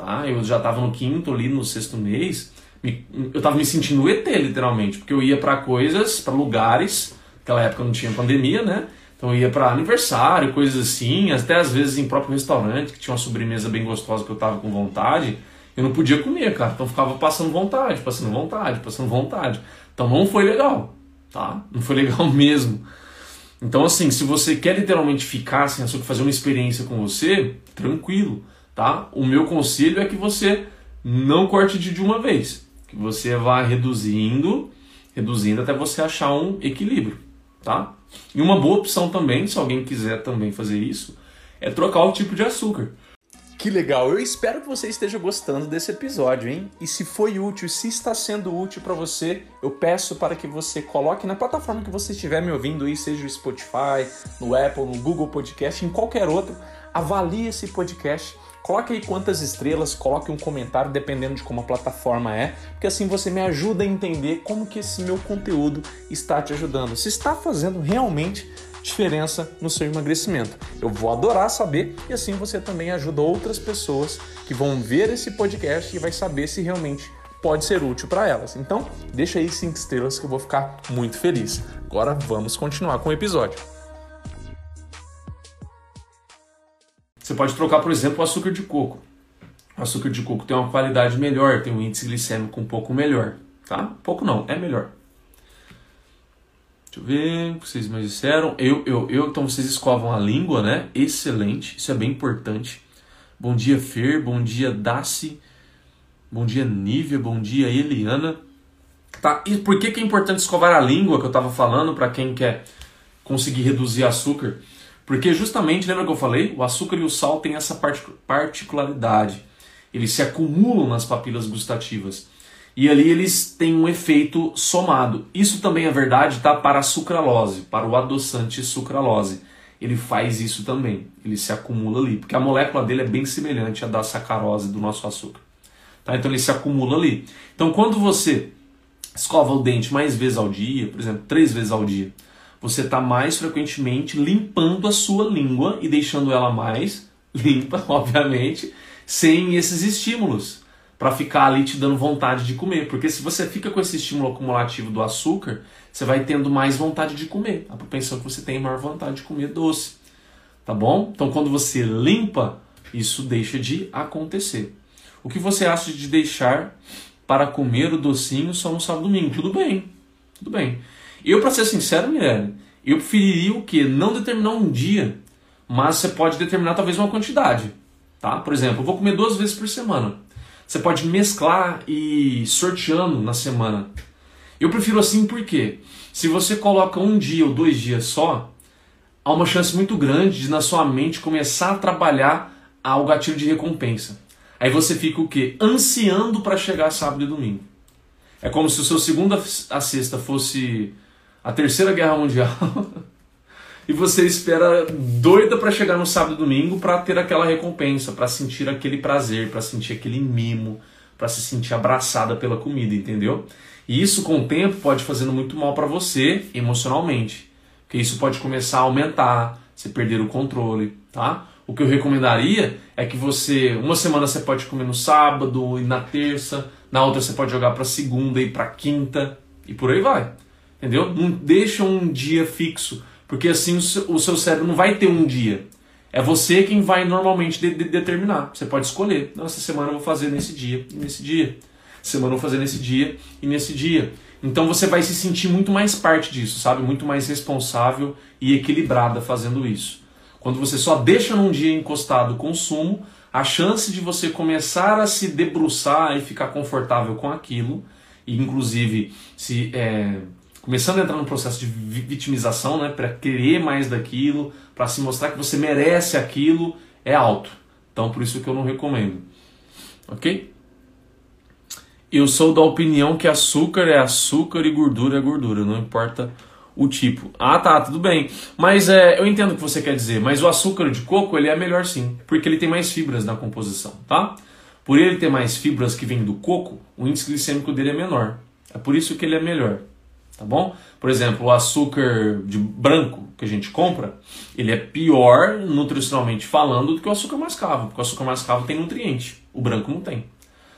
Tá? Eu já estava no quinto, ali no sexto mês, eu estava me sentindo ET, literalmente, porque eu ia para coisas, para lugares, naquela época não tinha pandemia, né? Então eu ia para aniversário, coisas assim, até às vezes em próprio restaurante, que tinha uma sobremesa bem gostosa que eu tava com vontade, eu não podia comer, cara. Então ficava passando vontade, passando vontade, passando vontade. Então não foi legal, tá? Não foi legal [LAUGHS] mesmo. Então assim, se você quer literalmente ficar sem açúcar, fazer uma experiência com você, tranquilo, tá? O meu conselho é que você não corte de uma vez, que você vá reduzindo, reduzindo até você achar um equilíbrio, tá? E uma boa opção também, se alguém quiser também fazer isso, é trocar o tipo de açúcar. Que legal! Eu espero que você esteja gostando desse episódio, hein? E se foi útil, se está sendo útil para você, eu peço para que você coloque na plataforma que você estiver me ouvindo aí, seja o Spotify, no Apple, no Google Podcast, em qualquer outro, avalie esse podcast Coloque aí quantas estrelas, coloque um comentário dependendo de como a plataforma é, porque assim você me ajuda a entender como que esse meu conteúdo está te ajudando. Se está fazendo realmente diferença no seu emagrecimento. Eu vou adorar saber e assim você também ajuda outras pessoas que vão ver esse podcast e vai saber se realmente pode ser útil para elas. Então, deixa aí cinco estrelas que eu vou ficar muito feliz. Agora vamos continuar com o episódio. Você pode trocar, por exemplo, o açúcar de coco. O açúcar de coco tem uma qualidade melhor, tem um índice glicêmico um pouco melhor, tá? Pouco não, é melhor. Deixa eu ver o que vocês me disseram. Eu, eu, eu, então vocês escovam a língua, né? Excelente, isso é bem importante. Bom dia, Fer. Bom dia, Daci. Bom dia, Nívia. Bom dia, Eliana. Tá, e por que, que é importante escovar a língua que eu estava falando para quem quer conseguir reduzir açúcar? Porque justamente, lembra que eu falei? O açúcar e o sal têm essa particularidade. Eles se acumulam nas papilas gustativas. E ali eles têm um efeito somado. Isso também é verdade tá, para a sucralose, para o adoçante sucralose. Ele faz isso também. Ele se acumula ali. Porque a molécula dele é bem semelhante à da sacarose do nosso açúcar. Tá? Então ele se acumula ali. Então quando você escova o dente mais vezes ao dia, por exemplo, três vezes ao dia, você está mais frequentemente limpando a sua língua e deixando ela mais [LAUGHS] limpa, obviamente, sem esses estímulos para ficar ali te dando vontade de comer. Porque se você fica com esse estímulo acumulativo do açúcar, você vai tendo mais vontade de comer. A propensão que você tem é maior vontade de comer doce. Tá bom? Então quando você limpa, isso deixa de acontecer. O que você acha de deixar para comer o docinho só no sábado e domingo? Tudo bem. Tudo bem. Eu, para ser sincero, Mirelle, eu preferiria o quê? Não determinar um dia, mas você pode determinar talvez uma quantidade. Tá? Por exemplo, eu vou comer duas vezes por semana. Você pode mesclar e sorteando na semana. Eu prefiro assim porque se você coloca um dia ou dois dias só, há uma chance muito grande de na sua mente começar a trabalhar ao gatilho de recompensa. Aí você fica o quê? Ansiando para chegar sábado e domingo. É como se o seu segunda a sexta fosse a terceira guerra mundial [LAUGHS] e você espera doida para chegar no sábado e domingo para ter aquela recompensa, para sentir aquele prazer, para sentir aquele mimo, para se sentir abraçada pela comida, entendeu? E isso com o tempo pode fazendo muito mal para você emocionalmente, porque isso pode começar a aumentar, você perder o controle, tá? O que eu recomendaria é que você, uma semana você pode comer no sábado e na terça, na outra você pode jogar para segunda e para quinta e por aí vai. Entendeu? Não deixa um dia fixo, porque assim o seu cérebro não vai ter um dia. É você quem vai normalmente de, de, determinar. Você pode escolher. Não, essa semana eu vou fazer nesse dia e nesse dia. Semana eu vou fazer nesse dia e nesse dia. Então você vai se sentir muito mais parte disso, sabe? Muito mais responsável e equilibrada fazendo isso. Quando você só deixa num dia encostado o consumo, a chance de você começar a se debruçar e ficar confortável com aquilo, e inclusive se é, começando a entrar no processo de vitimização, né, para querer mais daquilo, para se mostrar que você merece aquilo, é alto. Então por isso que eu não recomendo. Ok? Eu sou da opinião que açúcar é açúcar e gordura é gordura, não importa o tipo. Ah, tá, tudo bem. Mas é, eu entendo o que você quer dizer, mas o açúcar de coco ele é melhor sim, porque ele tem mais fibras na composição, tá? Por ele ter mais fibras que vêm do coco, o índice glicêmico dele é menor. É por isso que ele é melhor tá bom? Por exemplo, o açúcar de branco que a gente compra, ele é pior nutricionalmente falando do que o açúcar mascavo, porque o açúcar mascavo tem nutriente, o branco não tem.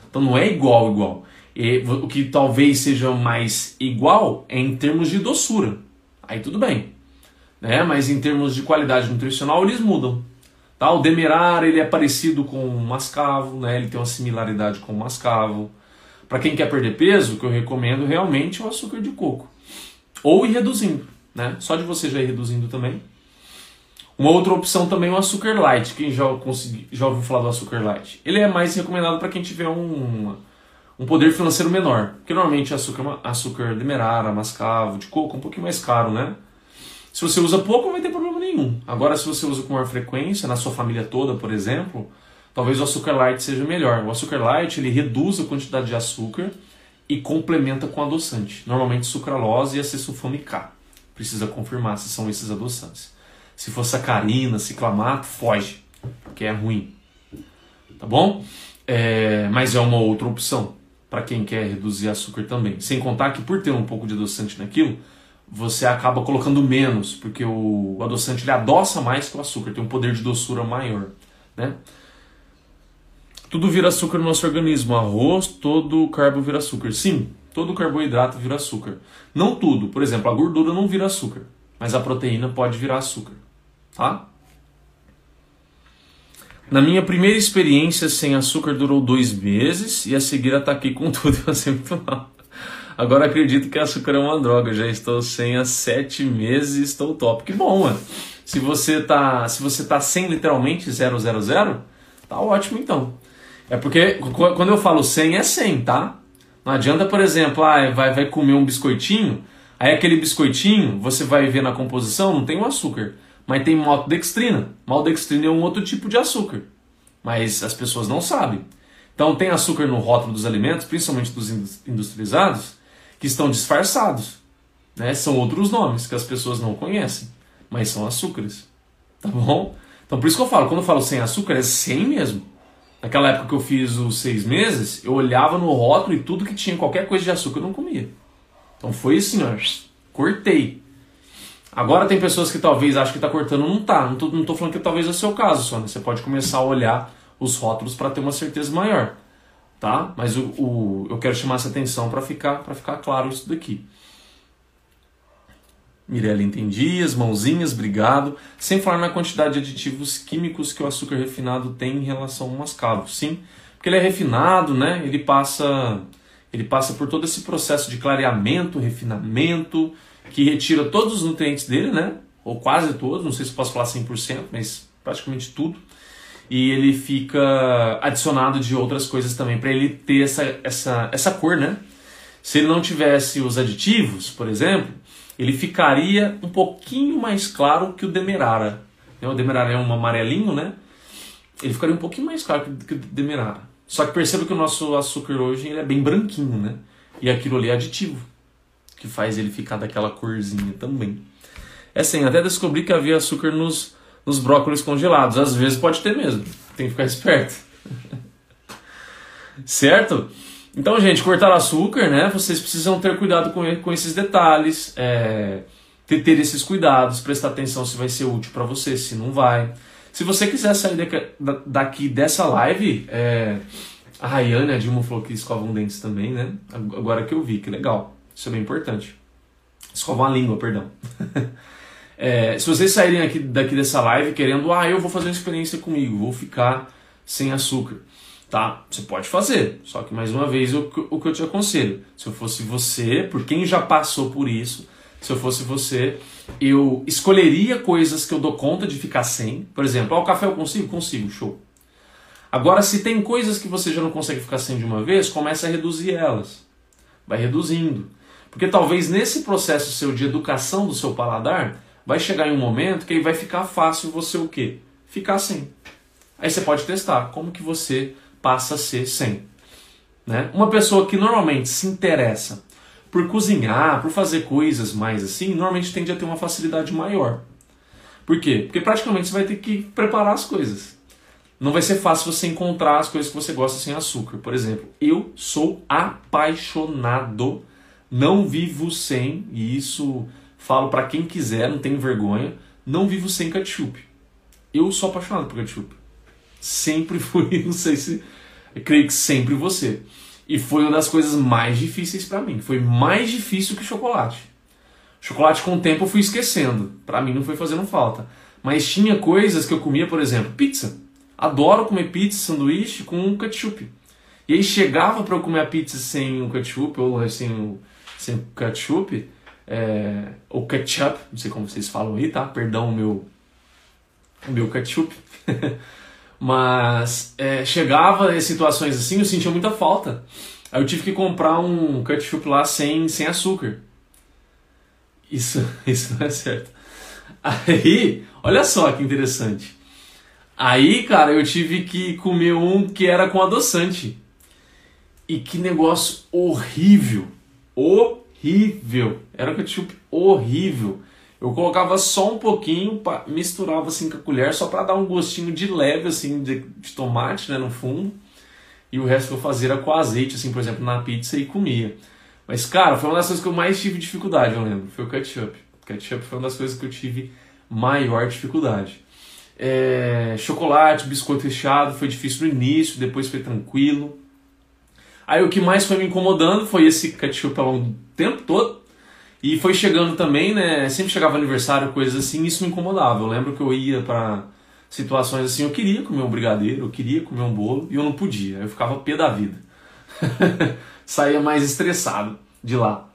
Então não é igual igual. E o que talvez seja mais igual é em termos de doçura. Aí tudo bem. Né? Mas em termos de qualidade nutricional eles mudam. Tá? O demerara ele é parecido com o mascavo, né? ele tem uma similaridade com o mascavo. Para quem quer perder peso, o que eu recomendo realmente é o açúcar de coco. Ou ir reduzindo, né? Só de você já ir reduzindo também. Uma outra opção também é o açúcar light. Quem já, consegui, já ouviu falar do açúcar light? Ele é mais recomendado para quem tiver um, um poder financeiro menor. Porque normalmente açúcar, açúcar demerara, mascavo, de coco, é um pouquinho mais caro, né? Se você usa pouco, não vai ter problema nenhum. Agora, se você usa com maior frequência, na sua família toda, por exemplo, talvez o açúcar light seja melhor. O açúcar light ele reduz a quantidade de açúcar e complementa com adoçante, normalmente sucralose e acesulfame K. Precisa confirmar se são esses adoçantes. Se for sacarina, ciclamato, foge, porque é ruim. Tá bom? É, mas é uma outra opção para quem quer reduzir açúcar também. Sem contar que por ter um pouco de adoçante naquilo, você acaba colocando menos, porque o adoçante ele adoça mais que o açúcar, tem um poder de doçura maior, né? Tudo vira açúcar no nosso organismo. Arroz, todo carbo vira açúcar. Sim, todo carboidrato vira açúcar. Não tudo. Por exemplo, a gordura não vira açúcar, mas a proteína pode virar açúcar. Tá? Na minha primeira experiência sem açúcar durou dois meses e a seguir ataquei com [LAUGHS] tudo e passei muito mal. Agora acredito que açúcar é uma droga. Já estou sem há sete meses e estou top. Que bom, mano. Se você tá, se você tá sem literalmente 000, tá ótimo então. É porque quando eu falo 100 é 100, tá? Não adianta, por exemplo, ah, vai, vai comer um biscoitinho, aí aquele biscoitinho, você vai ver na composição, não tem o açúcar, mas tem maltodextrina. Maltodextrina é um outro tipo de açúcar, mas as pessoas não sabem. Então tem açúcar no rótulo dos alimentos, principalmente dos industrializados, que estão disfarçados. Né? São outros nomes que as pessoas não conhecem, mas são açúcares. Tá bom? Então por isso que eu falo, quando eu falo sem açúcar, é sem mesmo. Naquela época que eu fiz os seis meses, eu olhava no rótulo e tudo que tinha qualquer coisa de açúcar eu não comia. Então foi assim, ó, cortei. Agora tem pessoas que talvez acham que está cortando, não tá. Não tô, não tô falando que talvez é o seu caso, Sônia. Você pode começar a olhar os rótulos para ter uma certeza maior, tá? Mas o, o eu quero chamar essa atenção para ficar, para ficar claro isso daqui. Mirella, entendi, as mãozinhas, obrigado. Sem falar na quantidade de aditivos químicos que o açúcar refinado tem em relação ao mascavo. Sim, porque ele é refinado, né? Ele passa, ele passa por todo esse processo de clareamento, refinamento, que retira todos os nutrientes dele, né? Ou quase todos, não sei se posso falar 100%, mas praticamente tudo. E ele fica adicionado de outras coisas também para ele ter essa, essa, essa cor, né? Se ele não tivesse os aditivos, por exemplo, ele ficaria um pouquinho mais claro que o Demerara. Né? O Demerara é um amarelinho, né? Ele ficaria um pouquinho mais claro que o Demerara. Só que perceba que o nosso açúcar hoje ele é bem branquinho, né? E aquilo ali é aditivo que faz ele ficar daquela corzinha também. É assim, até descobri que havia açúcar nos, nos brócolis congelados. Às vezes pode ter mesmo, tem que ficar [LAUGHS] esperto. certo? Então, gente, cortar açúcar, né? Vocês precisam ter cuidado com, com esses detalhes, é, ter, ter esses cuidados, prestar atenção se vai ser útil para você, se não vai. Se você quiser sair daqui, daqui dessa live, é, a Rayane, a Dilma falou que escovam dentes também, né? Agora que eu vi, que legal. Isso é bem importante. Escovar a língua, perdão. [LAUGHS] é, se vocês saírem aqui, daqui dessa live querendo, ah, eu vou fazer uma experiência comigo, vou ficar sem açúcar, tá? Você pode fazer. Só que, mais uma vez, o, o que eu te aconselho, se eu fosse você, por quem já passou por isso, se eu fosse você, eu escolheria coisas que eu dou conta de ficar sem. Por exemplo, ah, o café eu consigo? Consigo, show. Agora, se tem coisas que você já não consegue ficar sem de uma vez, comece a reduzir elas. Vai reduzindo. Porque talvez nesse processo seu de educação do seu paladar, vai chegar em um momento que aí vai ficar fácil você o quê? Ficar sem. Aí você pode testar como que você passa a ser sem. Né? Uma pessoa que normalmente se interessa por cozinhar, por fazer coisas mais assim, normalmente tende a ter uma facilidade maior. Por quê? Porque praticamente você vai ter que preparar as coisas. Não vai ser fácil você encontrar as coisas que você gosta sem açúcar. Por exemplo, eu sou apaixonado não vivo sem, e isso falo para quem quiser, não tenho vergonha, não vivo sem ketchup. Eu sou apaixonado por ketchup. Sempre fui, [LAUGHS] não sei se. Creio que sempre você. E foi uma das coisas mais difíceis para mim. Foi mais difícil que chocolate. Chocolate com o tempo eu fui esquecendo. Para mim não foi fazendo falta. Mas tinha coisas que eu comia, por exemplo, pizza. Adoro comer pizza, sanduíche com ketchup. E aí chegava para eu comer a pizza sem o ketchup ou sem o sem ketchup, é, ou ketchup, não sei como vocês falam aí, tá? Perdão o meu, o meu ketchup. [LAUGHS] Mas é, chegava em situações assim, eu sentia muita falta. Aí eu tive que comprar um ketchup lá sem, sem açúcar. Isso, [LAUGHS] isso não é certo. Aí, olha só que interessante. Aí, cara, eu tive que comer um que era com adoçante. E que negócio horrível horrível. Era um ketchup horrível. Eu colocava só um pouquinho, misturava assim com a colher, só para dar um gostinho de leve assim de, de, tomate, né, no fundo. E o resto eu fazia era com azeite, assim, por exemplo, na pizza e comia. Mas, cara, foi uma das coisas que eu mais tive dificuldade, eu lembro. Foi o ketchup. O ketchup foi uma das coisas que eu tive maior dificuldade. É, chocolate, biscoito recheado, foi difícil no início, depois foi tranquilo. Aí o que mais foi me incomodando foi esse ketchup ao longo do tempo todo. E foi chegando também, né? Sempre chegava aniversário, coisas assim, isso me incomodava. Eu lembro que eu ia para situações assim, eu queria comer um brigadeiro, eu queria comer um bolo e eu não podia. Eu ficava pé da vida. [LAUGHS] Saía mais estressado de lá.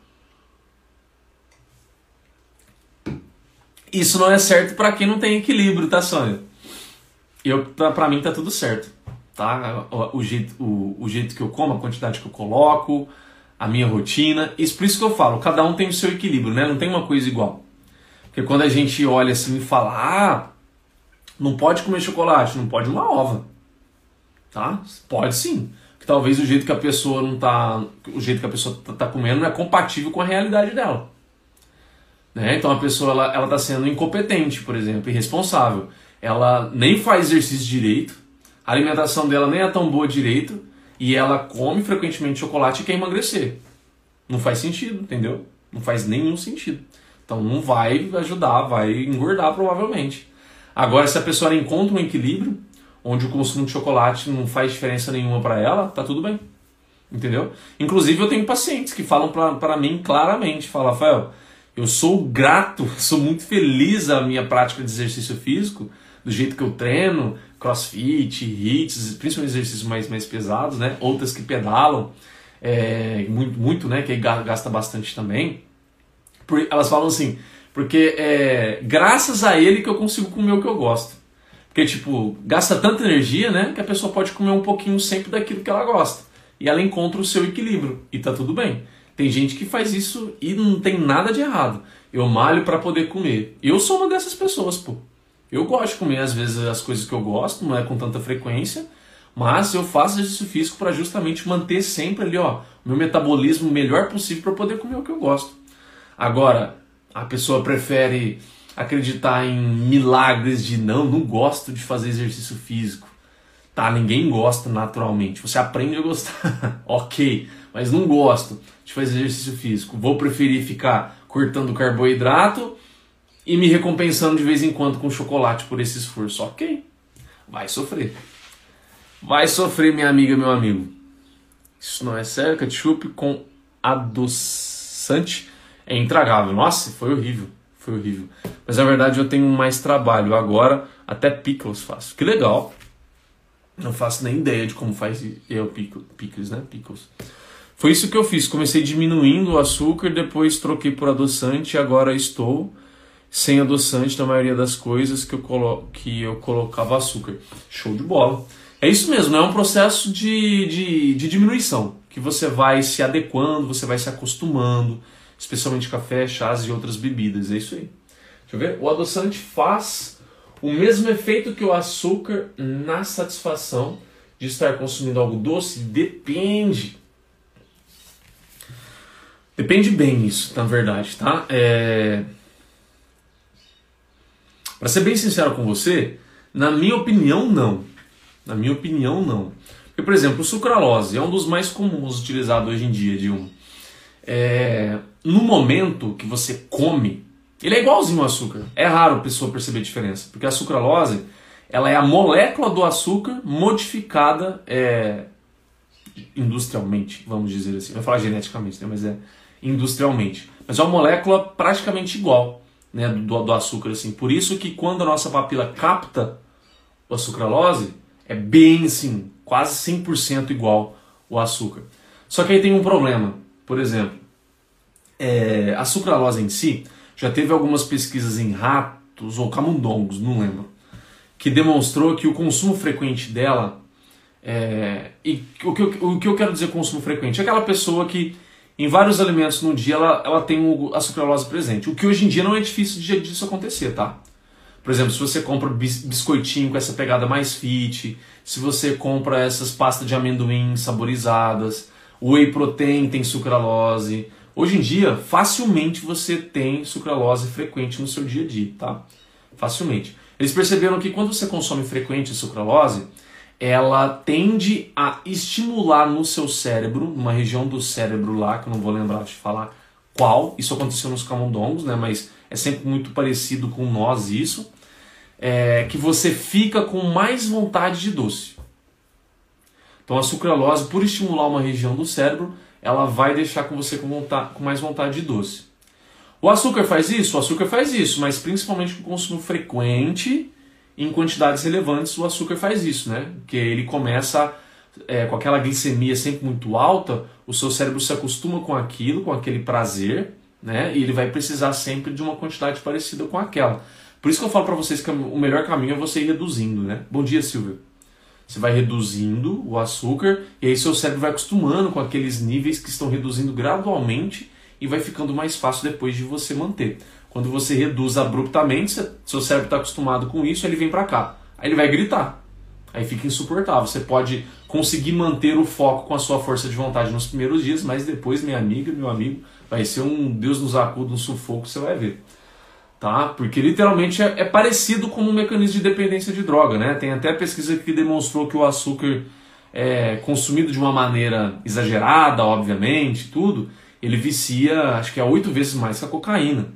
Isso não é certo para quem não tem equilíbrio, tá, Sônia? Eu, pra mim tá tudo certo tá? O, o, jeito, o, o jeito que eu como, a quantidade que eu coloco, a minha rotina. Isso por isso que eu falo, cada um tem o seu equilíbrio, né? Não tem uma coisa igual. Porque quando a gente olha assim e fala, ah, não pode comer chocolate, não pode uma ova. Tá? Pode sim. Que talvez o jeito que a pessoa não tá, o jeito que a pessoa tá, tá comendo não é compatível com a realidade dela. Né? Então a pessoa ela, ela tá sendo incompetente, por exemplo, irresponsável. Ela nem faz exercício direito, a alimentação dela nem é tão boa direito e ela come frequentemente chocolate e quer emagrecer. Não faz sentido, entendeu? Não faz nenhum sentido. Então não vai ajudar, vai engordar provavelmente. Agora, se a pessoa encontra um equilíbrio, onde o consumo de chocolate não faz diferença nenhuma para ela, tá tudo bem. Entendeu? Inclusive, eu tenho pacientes que falam para mim claramente: fala, Rafael, eu sou grato, [LAUGHS] sou muito feliz a minha prática de exercício físico, do jeito que eu treino, crossfit, hits, principalmente exercícios mais, mais pesados, né? Outras que pedalam, é, muito, muito, né? Que gasta bastante também. Por, elas falam assim, porque é graças a ele que eu consigo comer o que eu gosto. Porque, tipo, gasta tanta energia, né? Que a pessoa pode comer um pouquinho sempre daquilo que ela gosta. E ela encontra o seu equilíbrio. E tá tudo bem. Tem gente que faz isso e não tem nada de errado. Eu malho para poder comer. Eu sou uma dessas pessoas, pô. Eu gosto de comer às vezes as coisas que eu gosto, não é com tanta frequência, mas eu faço exercício físico para justamente manter sempre ali, ó, meu metabolismo melhor possível para poder comer o que eu gosto. Agora, a pessoa prefere acreditar em milagres de não, não gosto de fazer exercício físico. Tá, ninguém gosta naturalmente. Você aprende a gostar, [LAUGHS] ok, mas não gosto de fazer exercício físico. Vou preferir ficar cortando carboidrato e me recompensando de vez em quando com chocolate por esse esforço. Ok, vai sofrer. Vai sofrer, minha amiga, meu amigo. Isso não é sério, ketchup com adoçante é intragável. Nossa, foi horrível foi horrível. Mas na verdade eu tenho mais trabalho. Agora até pickles faço. Que legal. Não faço nem ideia de como faz eu pickles, né? Pickles. Foi isso que eu fiz. Comecei diminuindo o açúcar, depois troquei por adoçante e agora estou sem adoçante na maioria das coisas que eu, colo que eu colocava açúcar. Show de bola. É isso mesmo, é um processo de, de, de diminuição, que você vai se adequando, você vai se acostumando, especialmente café, chás e outras bebidas. É isso aí. Deixa eu ver. O adoçante faz o mesmo efeito que o açúcar na satisfação de estar consumindo algo doce? Depende. Depende bem isso, na verdade, tá? É... Para ser bem sincero com você, na minha opinião, não. Na minha opinião, não. Porque, por exemplo, o sucralose é um dos mais comuns utilizados hoje em dia, um. É no momento que você come, ele é igualzinho ao açúcar. É raro a pessoa perceber a diferença, porque a sucralose ela é a molécula do açúcar modificada é, industrialmente, vamos dizer assim. Vai falar geneticamente, né? mas é industrialmente. Mas é uma molécula praticamente igual né, do, do açúcar. assim. Por isso que quando a nossa papila capta a sucralose, é bem assim, quase 100% igual o açúcar. Só que aí tem um problema. Por exemplo, é, a sucralose em si, já teve algumas pesquisas em ratos ou camundongos, não lembro, que demonstrou que o consumo frequente dela. É, e o que, eu, o que eu quero dizer consumo frequente? É aquela pessoa que em vários alimentos no dia ela, ela tem a sucralose presente. O que hoje em dia não é difícil de, disso acontecer, tá? Por exemplo, se você compra biscoitinho com essa pegada mais fit, se você compra essas pastas de amendoim saborizadas, o whey protein tem sucralose, Hoje em dia, facilmente você tem sucralose frequente no seu dia a dia, tá? Facilmente. Eles perceberam que quando você consome frequente sucralose, ela tende a estimular no seu cérebro, numa região do cérebro lá, que eu não vou lembrar de falar qual, isso aconteceu nos camundongos, né? Mas é sempre muito parecido com nós isso, é, que você fica com mais vontade de doce. Então a sucralose, por estimular uma região do cérebro, ela vai deixar com você com, vontade, com mais vontade de doce. O açúcar faz isso? O açúcar faz isso, mas principalmente com consumo frequente, em quantidades relevantes, o açúcar faz isso, né? Porque ele começa é, com aquela glicemia sempre muito alta, o seu cérebro se acostuma com aquilo, com aquele prazer, né? E ele vai precisar sempre de uma quantidade parecida com aquela. Por isso que eu falo para vocês que o melhor caminho é você ir reduzindo, né? Bom dia, Silvio. Você vai reduzindo o açúcar e aí seu cérebro vai acostumando com aqueles níveis que estão reduzindo gradualmente e vai ficando mais fácil depois de você manter. Quando você reduz abruptamente, seu cérebro está acostumado com isso, ele vem para cá. Aí ele vai gritar. Aí fica insuportável. Você pode conseguir manter o foco com a sua força de vontade nos primeiros dias, mas depois, minha amiga, meu amigo, vai ser um Deus nos acuda, um sufoco, você vai ver tá? Porque literalmente é, é, parecido com um mecanismo de dependência de droga, né? Tem até pesquisa que demonstrou que o açúcar é, consumido de uma maneira exagerada, obviamente, tudo, ele vicia, acho que é oito vezes mais que a cocaína,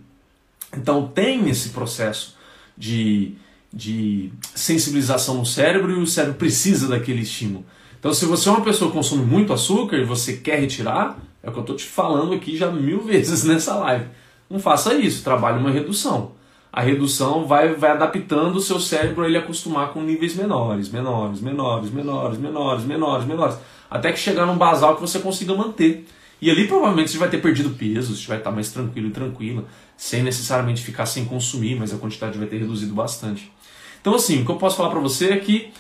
Então tem esse processo de, de sensibilização no cérebro e o cérebro precisa daquele estímulo. Então, se você é uma pessoa que consome muito açúcar e você quer retirar, é o que eu estou te falando aqui já mil [LAUGHS] vezes nessa live. Não faça isso, trabalhe uma redução. A redução vai, vai adaptando o seu cérebro a ele acostumar com níveis menores, menores, menores, menores, menores, menores, menores, até que chegar num basal que você consiga manter. E ali provavelmente você vai ter perdido peso, você vai estar mais tranquilo e tranquila, sem necessariamente ficar sem consumir, mas a quantidade vai ter reduzido bastante. Então assim, o que eu posso falar para você é que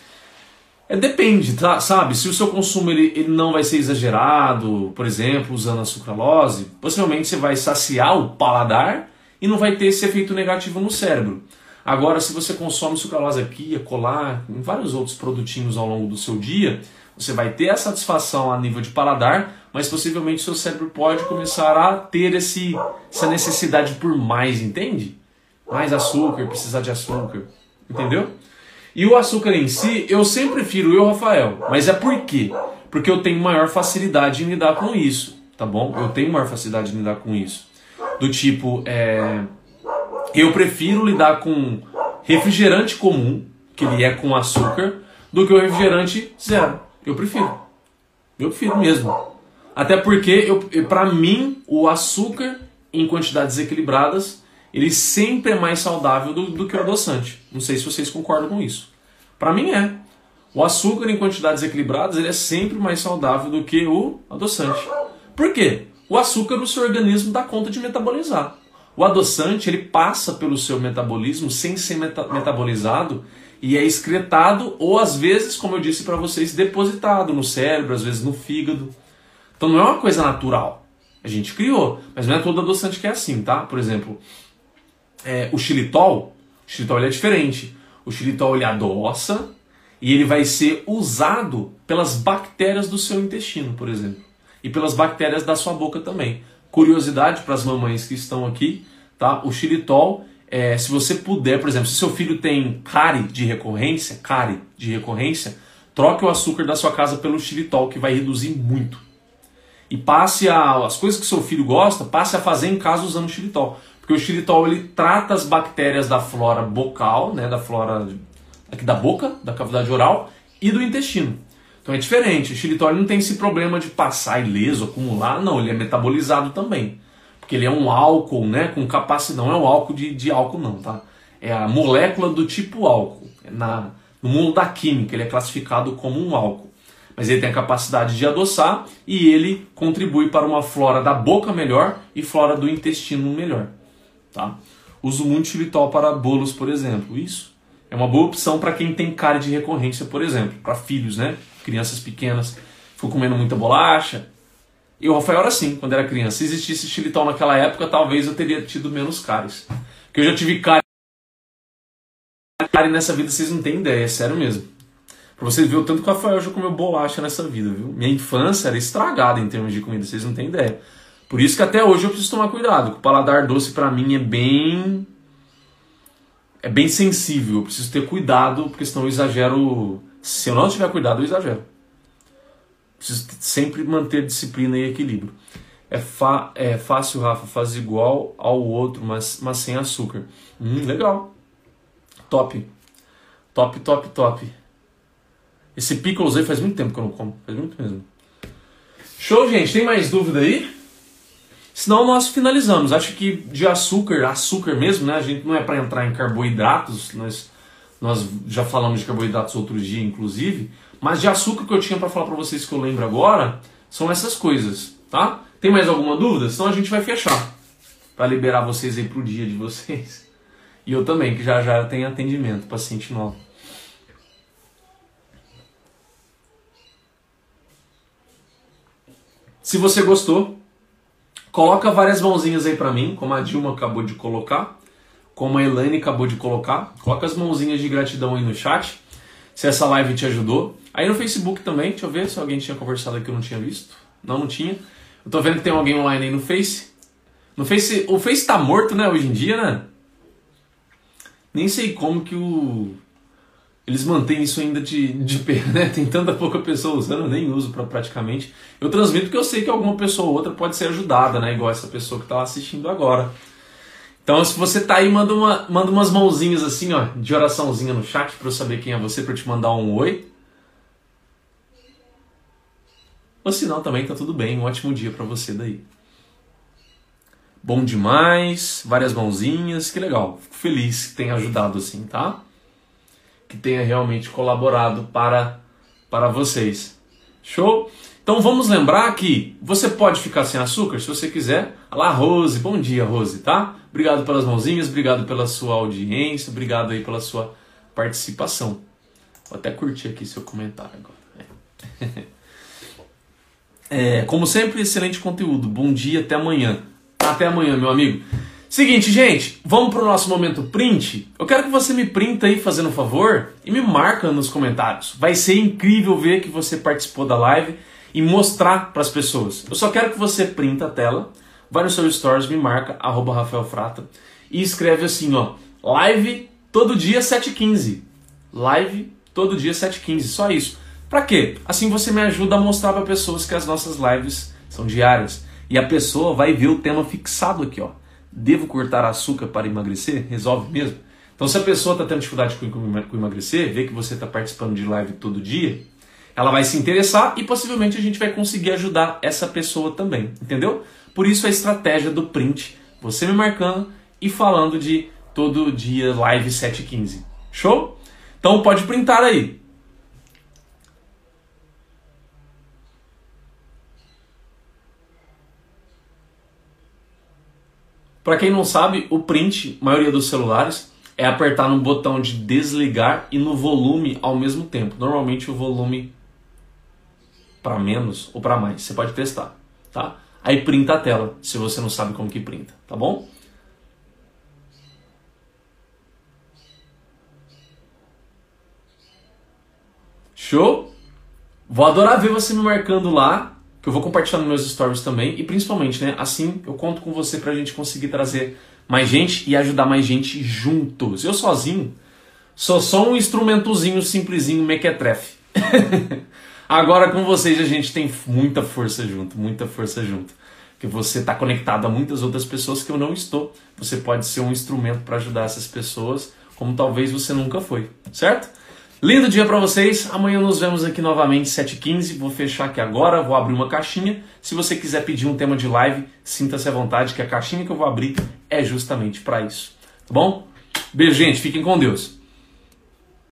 é, depende, tá? sabe? Se o seu consumo ele, ele não vai ser exagerado, por exemplo, usando a sucralose, possivelmente você vai saciar o paladar e não vai ter esse efeito negativo no cérebro. Agora, se você consome sucralose aqui, colar, vários outros produtinhos ao longo do seu dia, você vai ter a satisfação a nível de paladar, mas possivelmente seu cérebro pode começar a ter esse, essa necessidade por mais, entende? Mais açúcar, precisar de açúcar, entendeu? E o açúcar em si, eu sempre prefiro eu, Rafael. Mas é por quê? Porque eu tenho maior facilidade em lidar com isso, tá bom? Eu tenho maior facilidade em lidar com isso. Do tipo, é... eu prefiro lidar com refrigerante comum, que ele é com açúcar, do que o refrigerante zero. Eu prefiro. Eu prefiro mesmo. Até porque, para mim, o açúcar em quantidades equilibradas, ele sempre é mais saudável do, do que o adoçante. Não sei se vocês concordam com isso. Para mim é. O açúcar em quantidades equilibradas ele é sempre mais saudável do que o adoçante. Por quê? O açúcar o seu organismo dá conta de metabolizar. O adoçante ele passa pelo seu metabolismo sem ser meta metabolizado e é excretado ou às vezes, como eu disse para vocês, depositado no cérebro, às vezes no fígado. Então não é uma coisa natural. A gente criou, mas não é todo adoçante que é assim, tá? Por exemplo, é, o xilitol, o xilitol é diferente. O xilitol ele adoça e ele vai ser usado pelas bactérias do seu intestino, por exemplo, e pelas bactérias da sua boca também. Curiosidade para as mamães que estão aqui, tá? O xilitol, é, se você puder, por exemplo, se seu filho tem cárie de recorrência, cárie de recorrência, troque o açúcar da sua casa pelo xilitol, que vai reduzir muito. E passe a, as coisas que seu filho gosta, passe a fazer em casa usando xilitol. Porque o xilitol ele trata as bactérias da flora bucal, né, da flora aqui da boca, da cavidade oral e do intestino. Então é diferente. O xilitol não tem esse problema de passar ileso, acumular, não, ele é metabolizado também. Porque ele é um álcool, né, com capacidade, não é um álcool de, de álcool não, tá? É a molécula do tipo álcool. É na, no mundo da química ele é classificado como um álcool. Mas ele tem a capacidade de adoçar e ele contribui para uma flora da boca melhor e flora do intestino melhor. Tá? Uso muito xilitol para bolos, por exemplo. Isso é uma boa opção para quem tem cara de recorrência, por exemplo, para filhos, né? Crianças pequenas, ficou comendo muita bolacha. E o Rafael era assim, quando era criança. Se existisse xilitol naquela época, talvez eu teria tido menos cáries. Porque eu já tive cárie nessa vida, vocês não têm ideia, é sério mesmo. Pra vocês verem o tanto que o Rafael já comeu bolacha nessa vida, viu? Minha infância era estragada em termos de comida, vocês não têm ideia. Por isso que até hoje eu preciso tomar cuidado. O paladar doce para mim é bem é bem sensível. Eu preciso ter cuidado, porque senão eu exagero. Se eu não tiver cuidado, eu exagero. Preciso sempre manter disciplina e equilíbrio. É, é fácil, Rafa, faz igual ao outro, mas, mas sem açúcar. Hum, legal. Top. Top, top, top. Esse pickles aí faz muito tempo que eu não como. Faz muito mesmo. Show, gente. Tem mais dúvida aí? Senão nós finalizamos. Acho que de açúcar, açúcar mesmo, né? A gente não é para entrar em carboidratos, nós, nós já falamos de carboidratos outro dia, inclusive. Mas de açúcar que eu tinha para falar para vocês que eu lembro agora são essas coisas, tá? Tem mais alguma dúvida? Senão a gente vai fechar para liberar vocês aí pro dia de vocês. E eu também, que já já tenho atendimento, paciente novo. Se você gostou, Coloca várias mãozinhas aí para mim, como a Dilma acabou de colocar, como a Elaine acabou de colocar. Coloca as mãozinhas de gratidão aí no chat, se essa live te ajudou. Aí no Facebook também, deixa eu ver se alguém tinha conversado aqui que eu não tinha visto. Não, não tinha. Eu tô vendo que tem alguém online aí no Face. No Face, o Face tá morto, né, hoje em dia, né? Nem sei como que o eles mantêm isso ainda de, de [LAUGHS] pé, né? Tem tanta pouca pessoa usando, eu nem uso para praticamente. Eu transmito porque eu sei que alguma pessoa ou outra pode ser ajudada, né? Igual essa pessoa que está assistindo agora. Então, se você tá aí, manda, uma, manda umas mãozinhas assim, ó, de oraçãozinha no chat para eu saber quem é você, para te mandar um oi. Ou se não, também tá tudo bem. Um ótimo dia para você daí. Bom demais, várias mãozinhas, que legal. Fico feliz que tenha ajudado assim, tá? Que tenha realmente colaborado para, para vocês. Show? Então vamos lembrar que você pode ficar sem açúcar se você quiser. Olá, Rose. Bom dia, Rose, tá? Obrigado pelas mãozinhas, obrigado pela sua audiência, obrigado aí pela sua participação. Vou até curtir aqui seu comentário agora. [LAUGHS] É. Como sempre, excelente conteúdo. Bom dia, até amanhã. Até amanhã, meu amigo. Seguinte, gente, vamos para o nosso momento print. Eu quero que você me printa aí, fazendo um favor, e me marca nos comentários. Vai ser incrível ver que você participou da live e mostrar para as pessoas. Eu só quero que você printa a tela, vai no seu stories, me marca, arroba Rafael Frata, e escreve assim, ó, live todo dia 7h15. Live todo dia 7h15, só isso. Para quê? Assim você me ajuda a mostrar para pessoas que as nossas lives são diárias. E a pessoa vai ver o tema fixado aqui, ó. Devo cortar açúcar para emagrecer? Resolve mesmo? Então, se a pessoa está tendo dificuldade com, com emagrecer, vê que você está participando de live todo dia, ela vai se interessar e possivelmente a gente vai conseguir ajudar essa pessoa também, entendeu? Por isso a estratégia do print, você me marcando e falando de todo dia live 715. Show? Então pode printar aí. Para quem não sabe, o print, maioria dos celulares, é apertar no botão de desligar e no volume ao mesmo tempo. Normalmente o volume para menos ou para mais, você pode testar, tá? Aí printa a tela, se você não sabe como que printa, tá bom? Show? Vou adorar ver você me marcando lá que eu vou compartilhar nos meus stories também e principalmente, né, assim eu conto com você pra gente conseguir trazer mais gente e ajudar mais gente juntos. Eu sozinho sou só um instrumentozinho simplesinho mequetrefe. [LAUGHS] Agora com vocês a gente tem muita força junto, muita força junto. Que você está conectado a muitas outras pessoas que eu não estou. Você pode ser um instrumento para ajudar essas pessoas, como talvez você nunca foi, certo? Lindo dia para vocês. Amanhã nos vemos aqui novamente 7h15. Vou fechar aqui agora, vou abrir uma caixinha. Se você quiser pedir um tema de live, sinta-se à vontade que a caixinha que eu vou abrir é justamente para isso. Tá bom? Beijo, gente. Fiquem com Deus.